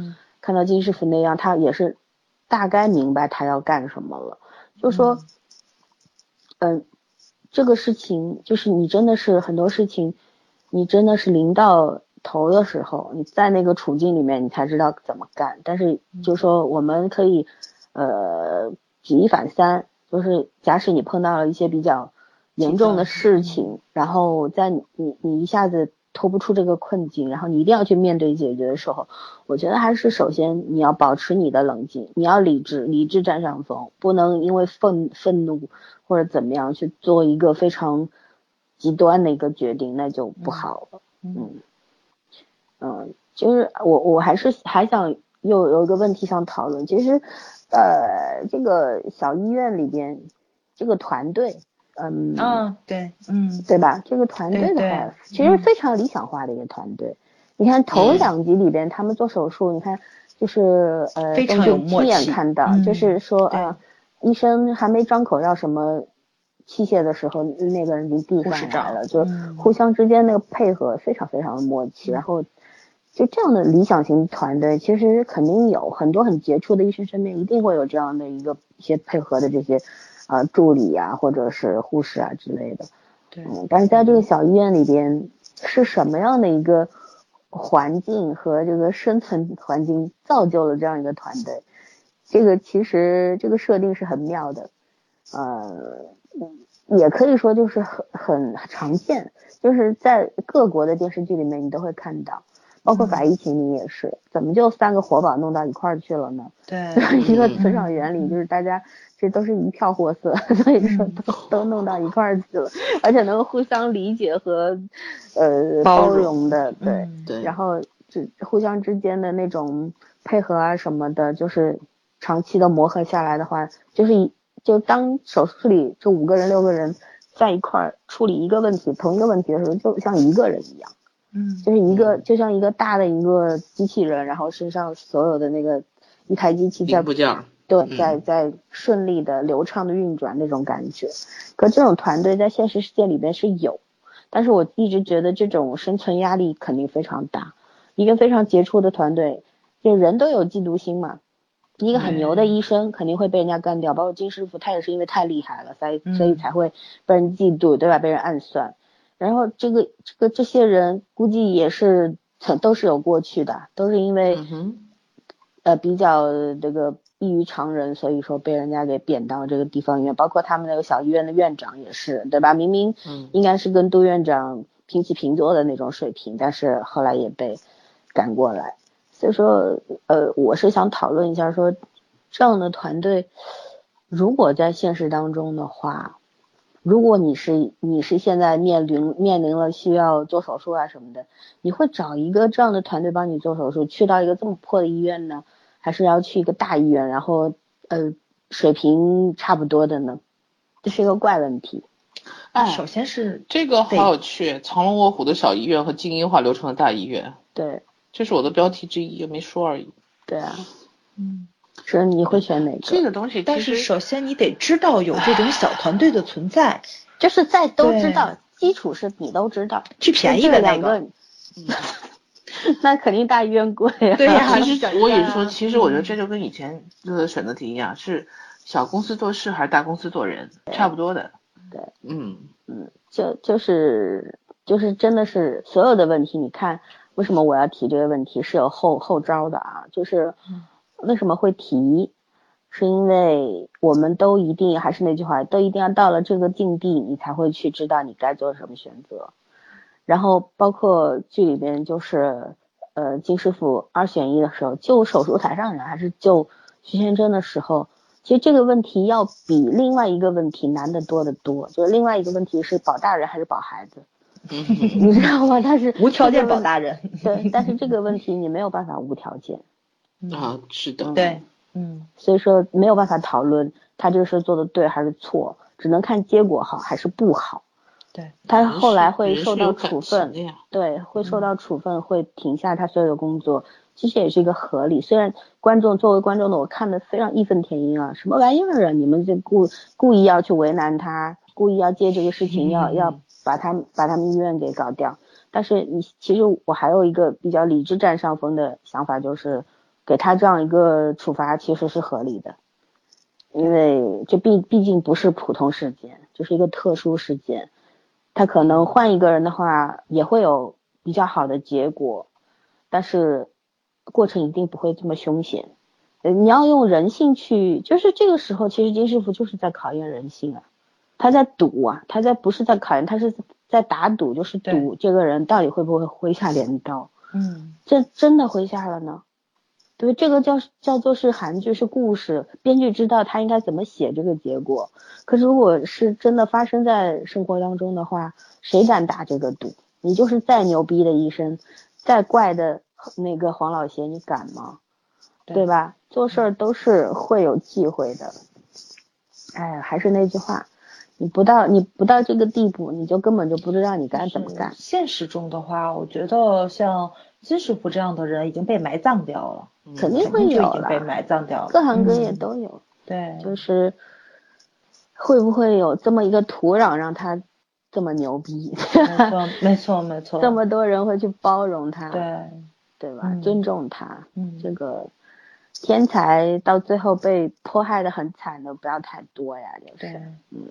看到金师傅那样，他也是大概明白他要干什么了。就说，嗯，这个事情就是你真的是很多事情，你真的是临到头的时候，你在那个处境里面，你才知道怎么干。但是就说我们可以，呃，举一反三，就是假使你碰到了一些比较。严重的事情，然后在你你一下子脱不出这个困境，然后你一定要去面对解决的时候，我觉得还是首先你要保持你的冷静，你要理智，理智占上风，不能因为愤愤怒或者怎么样去做一个非常极端的一个决定，那就不好了。嗯嗯，就是我我还是还想又有一个问题想讨论，其实呃这个小医院里边这个团队。嗯，嗯，对，嗯，对吧？这个团队的话，其实非常理想化的一个团队。你看头两集里边，他们做手术，你看就是呃，非常有默契。亲眼看到，就是说呃，医生还没张口要什么器械的时候，那个人已经递上来了，就互相之间那个配合非常非常的默契。然后就这样的理想型团队，其实肯定有很多很杰出的医生身边一定会有这样的一个一些配合的这些。啊，助理呀，或者是护士啊之类的，对。嗯，但是在这个小医院里边，是什么样的一个环境和这个生存环境造就了这样一个团队？这个其实这个设定是很妙的。呃，也可以说就是很很常见，就是在各国的电视剧里面你都会看到。包括法医秦明也是，怎么就三个活宝弄到一块儿去了呢？对，*laughs* 一个磁场原理就是大家这都是一票货色，*laughs* 所以说都都弄到一块儿去了，而且能够互相理解和呃包容的，对。对，然后就互相之间的那种配合啊什么的，就是长期的磨合下来的话，就是一就当手术室里这五个人六个人在一块儿处理一个问题同一个问题的时候，就像一个人一样。嗯，就是一个就像一个大的一个机器人，然后身上所有的那个一台机器在部件，对，在在顺利的流畅的运转那种感觉。可这种团队在现实世界里边是有，但是我一直觉得这种生存压力肯定非常大。一个非常杰出的团队，就人都有嫉妒心嘛。一个很牛的医生肯定会被人家干掉，包括金师傅，他也是因为太厉害了，所以所以才会被人嫉妒，对吧？被人暗算。然后这个这个这些人估计也是曾都是有过去的，都是因为呃比较这个异于常人，所以说被人家给贬到这个地方医院，包括他们那个小医院的院长也是，对吧？明明应该是跟杜院长平起平坐的那种水平，但是后来也被赶过来。所以说，呃，我是想讨论一下，说这样的团队如果在现实当中的话。如果你是你是现在面临面临了需要做手术啊什么的，你会找一个这样的团队帮你做手术，去到一个这么破的医院呢，还是要去一个大医院，然后呃水平差不多的呢？这是一个怪问题。哎，首先是这个好有趣，藏龙卧虎的小医院和精英化流程的大医院。对，这是我的标题之一，没说而已。对啊，嗯。是你会选哪个？这个东西，但是首先你得知道有这种小团队的存在，就是在都知道，基础是你都知道，去便宜的那个。*laughs* 那肯定大医院贵啊。对呀，*laughs* 其实我也是说，其实我觉得这就跟以前的选择题一样，是小公司做事还是大公司做人，差不多的。对，嗯嗯，就就是就是真的是所有的问题，你看为什么我要提这个问题是有后后招的啊，就是。为什么会提？是因为我们都一定还是那句话，都一定要到了这个境地，你才会去知道你该做什么选择。然后包括剧里边，就是呃金师傅二选一的时候，救手术台上人还是救徐先生的时候，其实这个问题要比另外一个问题难得多得多。就是另外一个问题是保大人还是保孩子，你知道吗？他是无条件保大人。对，但是这个问题你没有办法无条件。啊，是的，对，嗯，所以说没有办法讨论他这个事做的对还是错，只能看结果好还是不好。对，他后来会受到处分，对，会受到处分，会停下他所有的工作，其实也是一个合理。虽然观众作为观众的我看的非常义愤填膺啊，什么玩意儿啊，你们这故故意要去为难他，故意要借这个事情要要把他把他们医院给搞掉。但是你其实我还有一个比较理智占上风的想法就是。给他这样一个处罚其实是合理的，因为这毕毕竟不是普通事件，就是一个特殊事件，他可能换一个人的话也会有比较好的结果，但是过程一定不会这么凶险。你要用人性去，就是这个时候其实金师傅就是在考验人性啊，他在赌啊，他在不是在考验，他是在打赌，就是赌这个人到底会不会挥下镰刀。嗯，这真的挥下了呢？对，这个叫叫做是韩剧是故事，编剧知道他应该怎么写这个结果。可是如果是真的发生在生活当中的话，谁敢打这个赌？你就是再牛逼的医生，再怪的那个黄老邪，你敢吗？对吧？做事儿都是会有忌讳的。哎，还是那句话，你不到你不到这个地步，你就根本就不知道你该怎么干。现实中的话，我觉得像金师傅这样的人已经被埋葬掉了。肯定会有了，被埋葬掉了。各行各业都有，对，就是会不会有这么一个土壤让他这么牛逼？*laughs* 没错，没错，没错。这么多人会去包容他，对，对吧？尊重他，嗯，这个天才到最后被迫害的很惨的不要太多呀，就是，嗯，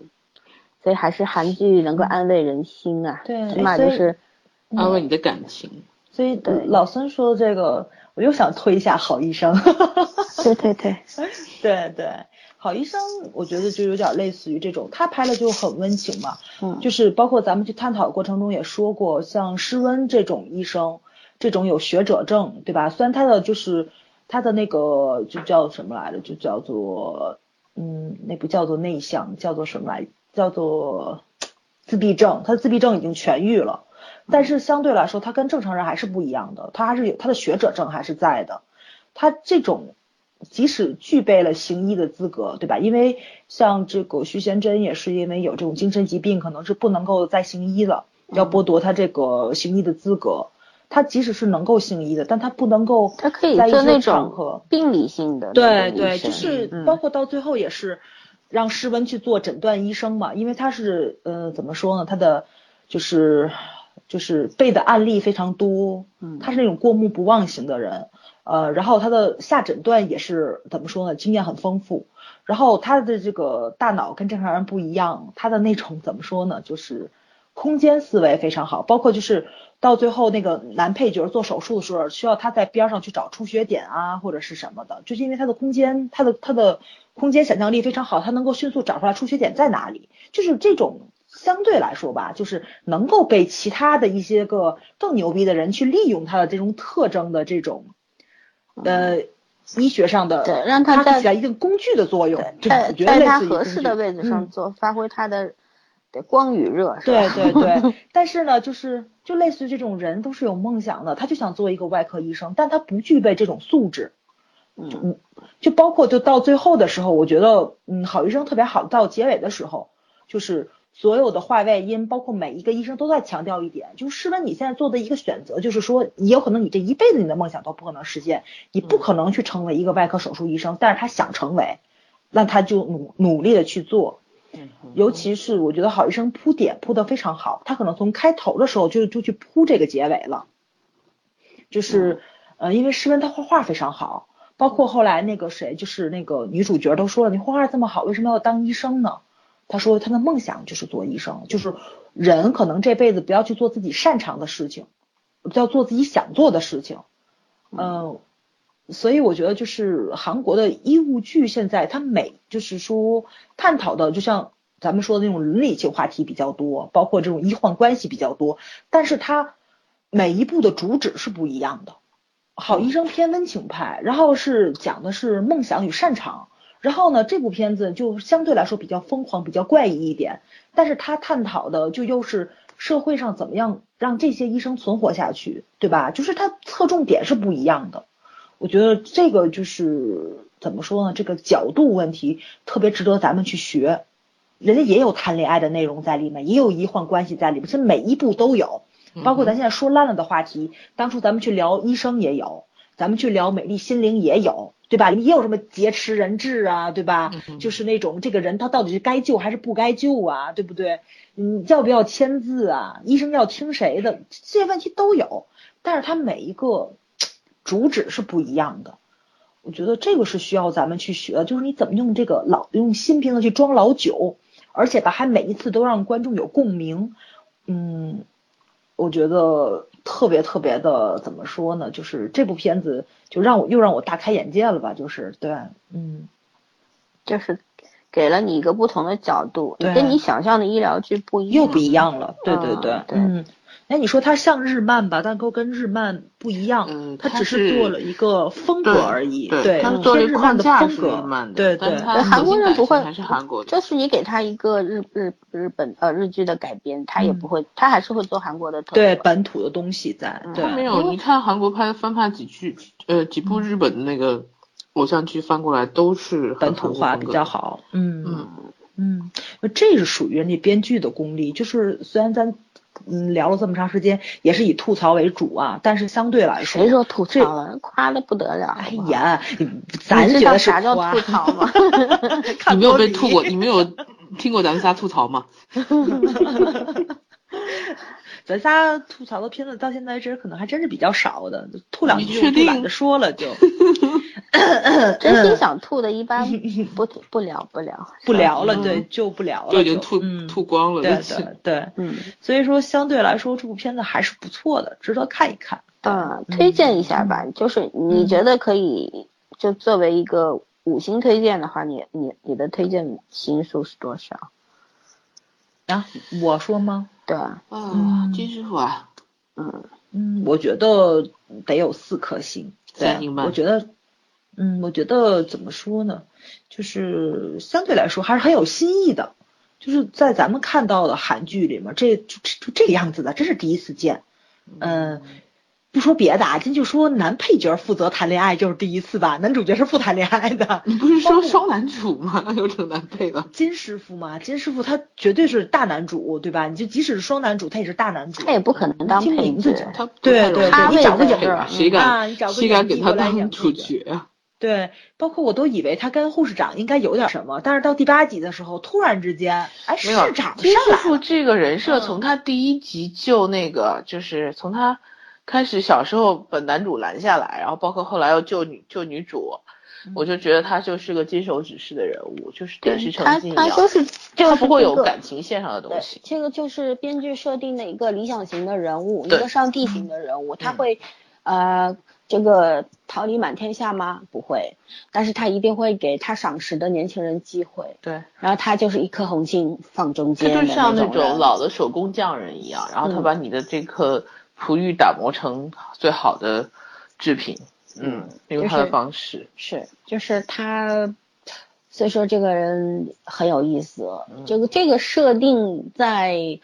所以还是韩剧能够安慰人心啊，对，起码就是安慰你的感情。所以老孙说的这个。我又想推一下好医生，对 *laughs* 对对，对 *laughs* 对，好医生，我觉得就有点类似于这种，他拍的就很温情嘛，嗯，就是包括咱们去探讨的过程中也说过，像施温这种医生，这种有学者证，对吧？虽然他的就是他的那个就叫什么来着，就叫做嗯，那不叫做内向，叫做什么来，叫做自闭症，他的自闭症已经痊愈了。但是相对来说，他跟正常人还是不一样的，他还是有他的学者证还是在的。他这种即使具备了行医的资格，对吧？因为像这个徐贤真也是因为有这种精神疾病，可能是不能够再行医了，要剥夺他这个行医的资格。他即使是能够行医的，但他不能够他可以在一做那些场种合。病理性的那对对，就是嗯包括到最后也是让施温去做诊断医生嘛，因为他是呃怎么说呢，他的就是就是背的案例非常多，嗯。他是那种过目不忘型的人，呃，然后他的下诊断也是怎么说呢，经验很丰富，然后他的这个大脑跟正常人不一样，他的那种怎么说呢，就是空间思维非常好，包括就是到最后那个男配角做手术的时候，需要他在边上去找出血点啊，或者是什么的，就是因为他的空间，他的他的空间想象力非常好，他能够迅速找出来出血点在哪里，就是这种相对来说吧，就是能够被其他的一些个更牛逼的人去利用他的这种特征的这种，呃。医学上的，对让他起来一定工具的作用，这在在他合适的位置上嗯做，发挥他的的光与热，对？对对，*laughs* 但是呢，就是就类似于这种人都是有梦想的，他就想做一个外科医生，但他不具备这种素质。嗯就包括就到最后的时候，我觉得嗯，好医生特别好，到结尾的时候，就是所有的话外音，包括每一个医生都在强调一点，就是试问你现在做的一个选择，就是说也有可能你这一辈子你的梦想都不可能实现，你不可能去成为一个外科手术医生，但是他想成为，那他就努努力的去做。尤其是我觉得好医生铺点铺的非常好，他可能从开头的时候就就去铺这个结尾了，就是呃，因为诗文他画画非常好，包括后来那个谁，就是那个女主角都说了，你画画这么好，为什么要当医生呢？他说他的梦想就是做医生，就是人可能这辈子不要去做自己擅长的事情，要做自己想做的事情，嗯、所以我觉得就是韩国的医务剧现在它每就是说探讨的，就像咱们说的那种伦理性话题比较多，包括这种医患关系比较多，但是它每一部的主旨是不一样的。好医生偏温情派，然后是讲的是梦想与擅长，然后呢这部片子就相对来说比较疯狂、比较怪异一点，但是它探讨的就又是社会上怎么样让这些医生存活下去，对吧？就是它侧重点是不一样的。我觉得这个就是怎么说呢？这个角度问题特别值得咱们去学。人家也有谈恋爱的内容在里面，也有医患关系在里面，其实每一步都有。包括咱现在说烂了的话题，当初咱们去聊医生也有，咱们去聊美丽心灵也有，对吧？也有什么劫持人质啊，对吧？就是那种这个人他到底是该救还是不该救啊，对不对？嗯，要不要签字啊？医生要听谁的？这些问题都有，但是他每一个主旨是不一样的。我觉得这个是需要咱们去学，就是你怎么用这个老用新瓶子去装老酒，而且吧还每一次都让观众有共鸣。嗯，我觉得特别特别的怎么说呢？就是这部片子就让我又让我大开眼界了吧？就是对，嗯，就是给了你一个不同的角度，你跟你想象的医疗剧不一样，又不一样了。对对对，嗯对嗯。哎，你说它像日漫吧，但够跟日漫不一样，嗯它只是做了一个风格而已，对它是做了一个日漫的框架是风格日漫的对对韩国人不会，还是韩国的就是你给他一个日日日本呃日剧的改编，他也嗯不会，他还是会做韩国的特。对本土的东西在，他没有，你看韩国拍翻拍几剧，呃，几部日本的那个偶像剧翻过来都是本土化比较好，嗯嗯，嗯，这是属于人家编剧的功力，就是虽然咱嗯聊了这么长时间，也是以吐槽为主啊，但是相对来说，谁说吐槽了？夸的不得了。哎呀，你 *laughs* 咱觉得啥叫吐槽吗？*laughs* 你没有被吐过，*laughs* 你没有听过咱们仨吐槽吗？咱仨吐槽的片子到现在为止可能还真是比较少的，吐两句我就懒定得说了就。*laughs* 真心想吐的，一般 *laughs* 不不聊不聊不聊了，嗯对，就不聊了，就已经吐嗯吐光了，对对对，嗯所以说相对来说这部片子还是不错的，值得看一看。嗯，推荐一下吧，就是你觉得可以就作为一个五星推荐的话，你你你的推荐星数是多少？啊，我说吗？对啊，金师傅啊，嗯嗯，我觉得得有四颗星。三星半。我觉得，嗯，我觉得怎么说呢？就是相对来说还是很有新意的。就是在咱们看到的韩剧里面，这就就这个样子的，这是第一次见。嗯，不说别的，啊，咱就说男配角负责谈恋爱就是第一次吧？男主角是不谈恋爱的。*laughs* 你不是说双男主吗？*laughs* 又成男配了。金师傅嘛，金师傅他绝对是大男主，对吧？你就即使是双男主，他也是大男主。他也不可能当配角。他对对对，你找个演员，谁敢谁敢给他当主角啊？对，包括我都以为他跟护士长应该有点什么，但是到第八集的时候，突然之间，哎，市长金师傅这个人设从他第一集就那个，就是从他开始小时候把男主拦下来，然后包括后来要救女救女主，我就觉得他就是个金手指式的人物，就是电视成绩一样，他就是他不会有感情线上的东西。这个就是编剧设定的一个理想型的人物，一个上帝型的人物，他会呃。这个桃李满天下吗？不会，但是他一定会给他赏识的年轻人机会。对，然后他就是一颗红心放中间，就像那种老的手工匠人一样，然后他把你的这颗璞玉打磨成最好的制品。嗯，用他的方式是，就是他，所以说这个人很有意思。这个这个设定在。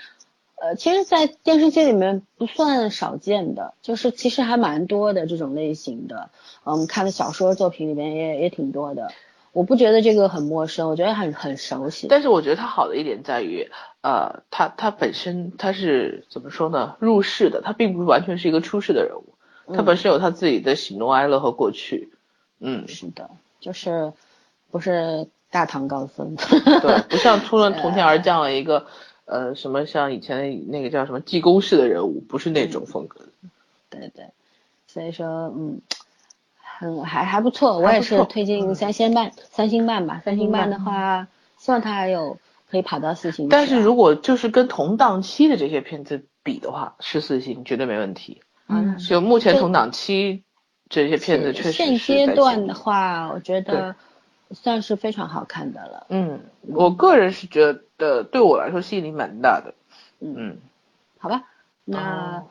呃，其实，在电视剧里面不算少见的，就是其实还蛮多的这种类型的。嗯，看的小说作品里面也也挺多的。我不觉得这个很陌生，我觉得很很熟悉。但是我觉得它好的一点在于，呃，它它本身它是怎么说呢？入世的，它并不是完全是一个出世的人物，它本身有他自己的喜怒哀乐和过去。嗯，是的，就是不是大唐高僧。*laughs* 对，不像突然 *laughs* 从天而降了一个。呃，什么像以前那个叫什么济公式的人物，不是那种风格的。对对，所以说，嗯，很还还不错，我也是推荐三星半，三星半吧。三星半的话，希望它还有可以跑到四星。但是如果就是跟同档期的这些片子比的话，是四星绝对没问题。嗯，就目前同档期这些片子确实现阶段的话，我觉得。算是非常好看的了。嗯，我个人是觉得对我来说吸引力蛮大的。嗯，好吧，那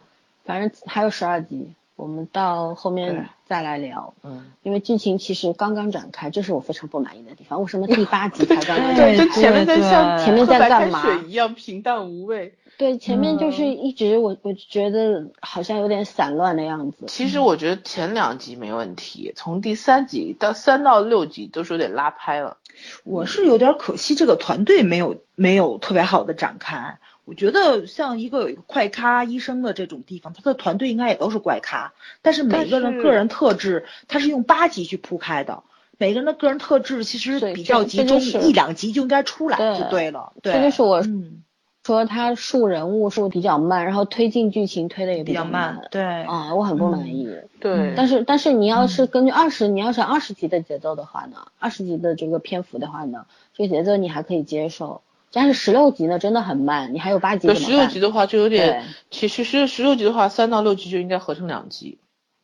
反正还有十二集，我们到后面再来聊。嗯，因为剧情其实刚刚展开，这是我非常不满意的地方。为什么第八集才刚刚？对，就前面在像前面在干嘛？水一样平淡无味。对，前面就是一直我我觉得好像有点散乱的样子。其实我觉得前两集没问题，从第三集到三到六集都是有点拉拍了。我是有点可惜这个团队没有没有特别好的展开。我觉得像一个有一个快咖医生的这种地方，他的团队应该也都是怪咖，但是每个人个人特质他是用八集去铺开的，每个人的个人特质其实比较集中，一两集就应该出来就对了。对，这就是我嗯。说他树人物树比较慢，然后推进剧情推的也比较慢，对啊，我很不满意。对，但是但是你要是根据二十，你要是二十集的节奏的话呢，二十集的这个篇幅的话呢，这个节奏你还可以接受。但是十六级呢，真的很慢，你还有八集。十六级的话就有点，其实十十六集的话，三到六集就应该合成两级。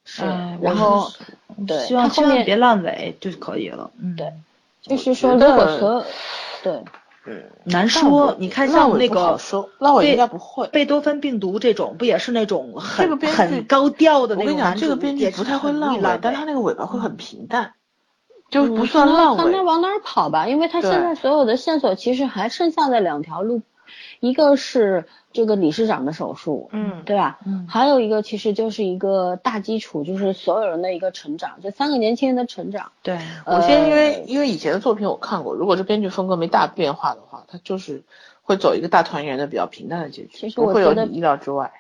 是，然后对，希望后面别烂尾就可以了。嗯，对，就是说如果说对。嗯，难说。你看像那个烂尾应该不会。贝多芬病毒这种不也是那种很很高调的那种？我跟你讲，这个编剧不太会烂尾，但他那个尾巴会很平淡，就不算烂尾。看他往哪儿跑吧，因为他现在所有的线索其实还剩下的两条路，一个是。这个理事长的手术，嗯，对吧？嗯，还有一个其实就是一个大基础，就是所有人的一个成长，这三个年轻人的成长。对，我先因为因为以前的作品我看过，如果这编剧风格没大变化的话，他就是会走一个大团圆的比较平淡的结局，其实我觉得意料之外。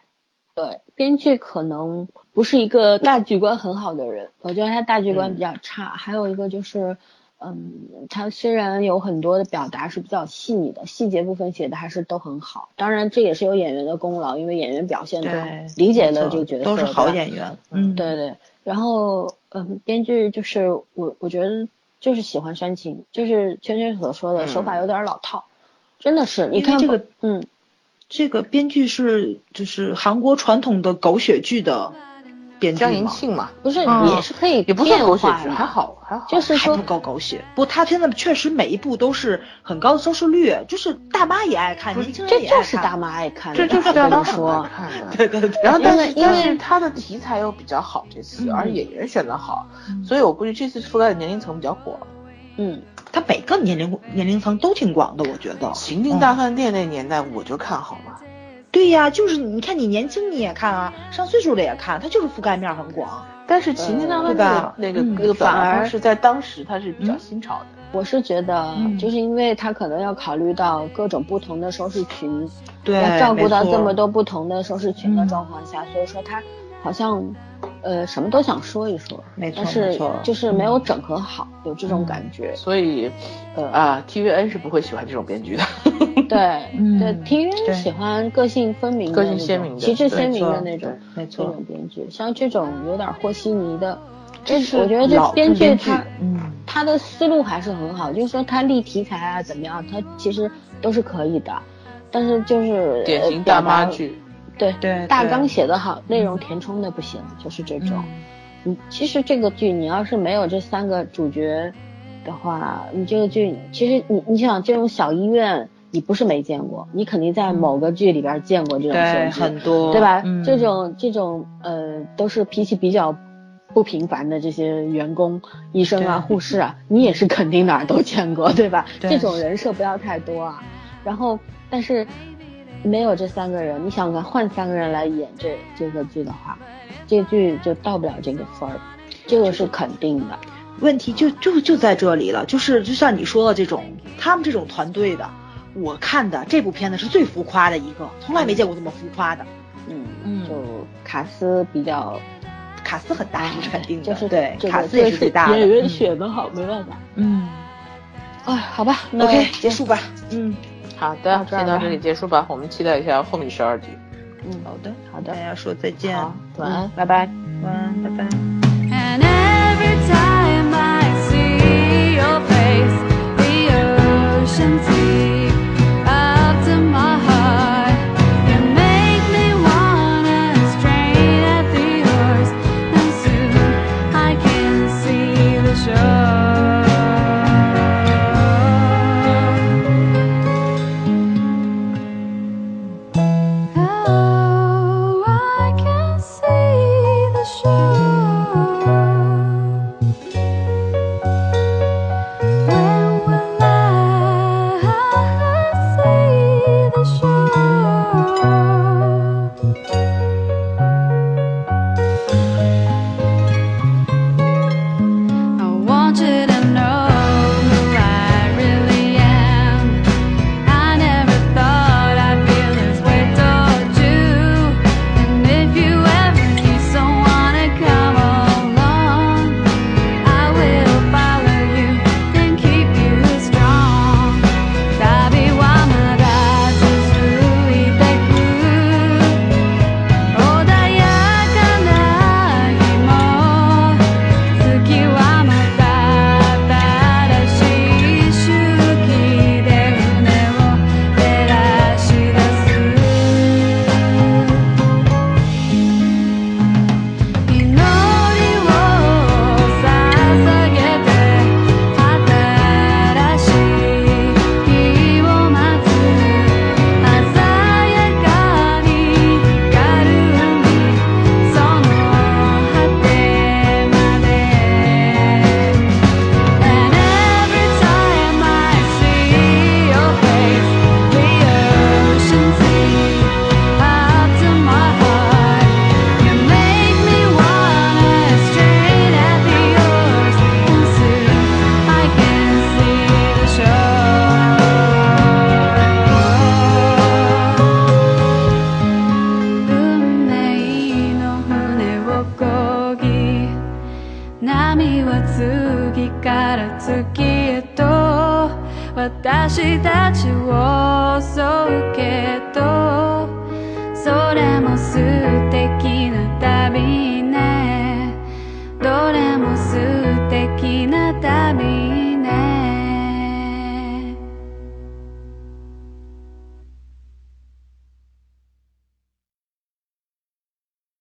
对，编剧可能不是一个大局观很好的人，我觉得他大局观比较差。还有一个就是。嗯，他虽然有很多的表达是比较细腻的，细节部分写的还是都很好。当然，这也是有演员的功劳，因为演员表现的理解了这个角色，都是好演员。嗯，对对。然后，嗯，编剧就是我，我觉得就是喜欢煽情，就是圈圈所说的手法有点老套，真的是。你看这个，嗯，这个编剧是就是韩国传统的狗血剧的。编剧江银吗？庆嘛，不是嗯也是可以也不算狗血剧，还好还好。就是说还不够狗血，不，他现在确实每一部都是很高的收视率，就是大妈也爱看，年轻人这也爱看。这就是大妈爱看的，这就是大妈说爱，看的。*laughs* 对对对，然后，但是因为他的题材又比较好，这次，嗯而演员选的好，嗯所以我估计这次覆盖的年龄层比较广。嗯，他每个年龄年龄层都挺广的，我觉得。情定大饭店那年代我就看好了？对呀，就是你看你年轻你也看啊，上岁数的也看，它就是覆盖面很广。但是情定大饭店那个嗯那个表反而达方式在当时它是比较嗯新潮的。我是觉得嗯就是因为它可能要考虑到各种不同的收视群，对，要照顾到这么多不同的收视群的嗯状况下，所以说他好像呃什么都想说一说，没错但是就是没有整合好，有这种嗯感觉。所以呃啊，TVN 是不会喜欢这种编剧的。*laughs* 对嗯对，TVN 喜欢个性分明的个性鲜明的旗帜鲜明的那种没错这种，编剧，像这种有点和稀泥的，这是我觉得这编剧他嗯他的思路还是很好，就是说他立题材啊怎么样，他其实都是可以的，但是就是典型大妈剧，对对对大纲写得好，内容填充的不行，就是这种。嗯嗯，其实这个剧你要是没有这三个主角的话，你这个剧其实你你想这种小医院，你不是没见过，你肯定在某个剧里边见过这种对设计，很多对吧？嗯这种这种呃都是脾气比较不平凡的这些员工、医生啊、护士啊，你也是肯定哪儿都见过，对吧？对这种人设不要太多啊。然后，但是没有这三个人，你想想看，换三个人来演这这个剧的话，这剧就到不了这个分儿，这个是肯定的。问题就就就在这里了，就是就像你说的这种，他们这种团队的，我看的这部片子是最浮夸的一个，从来没见过这么浮夸的。嗯嗯就卡斯比较，卡斯很大是肯定的，就是对，卡斯也是最大的。演员嗯选的好，没办法。嗯哎，好吧那，OK，结束吧。嗯，好的先到这里结束吧，我们期待一下后面十二集。嗯，好的，好的大，家说再见，好，晚安嗯，拜拜。晚安，拜拜。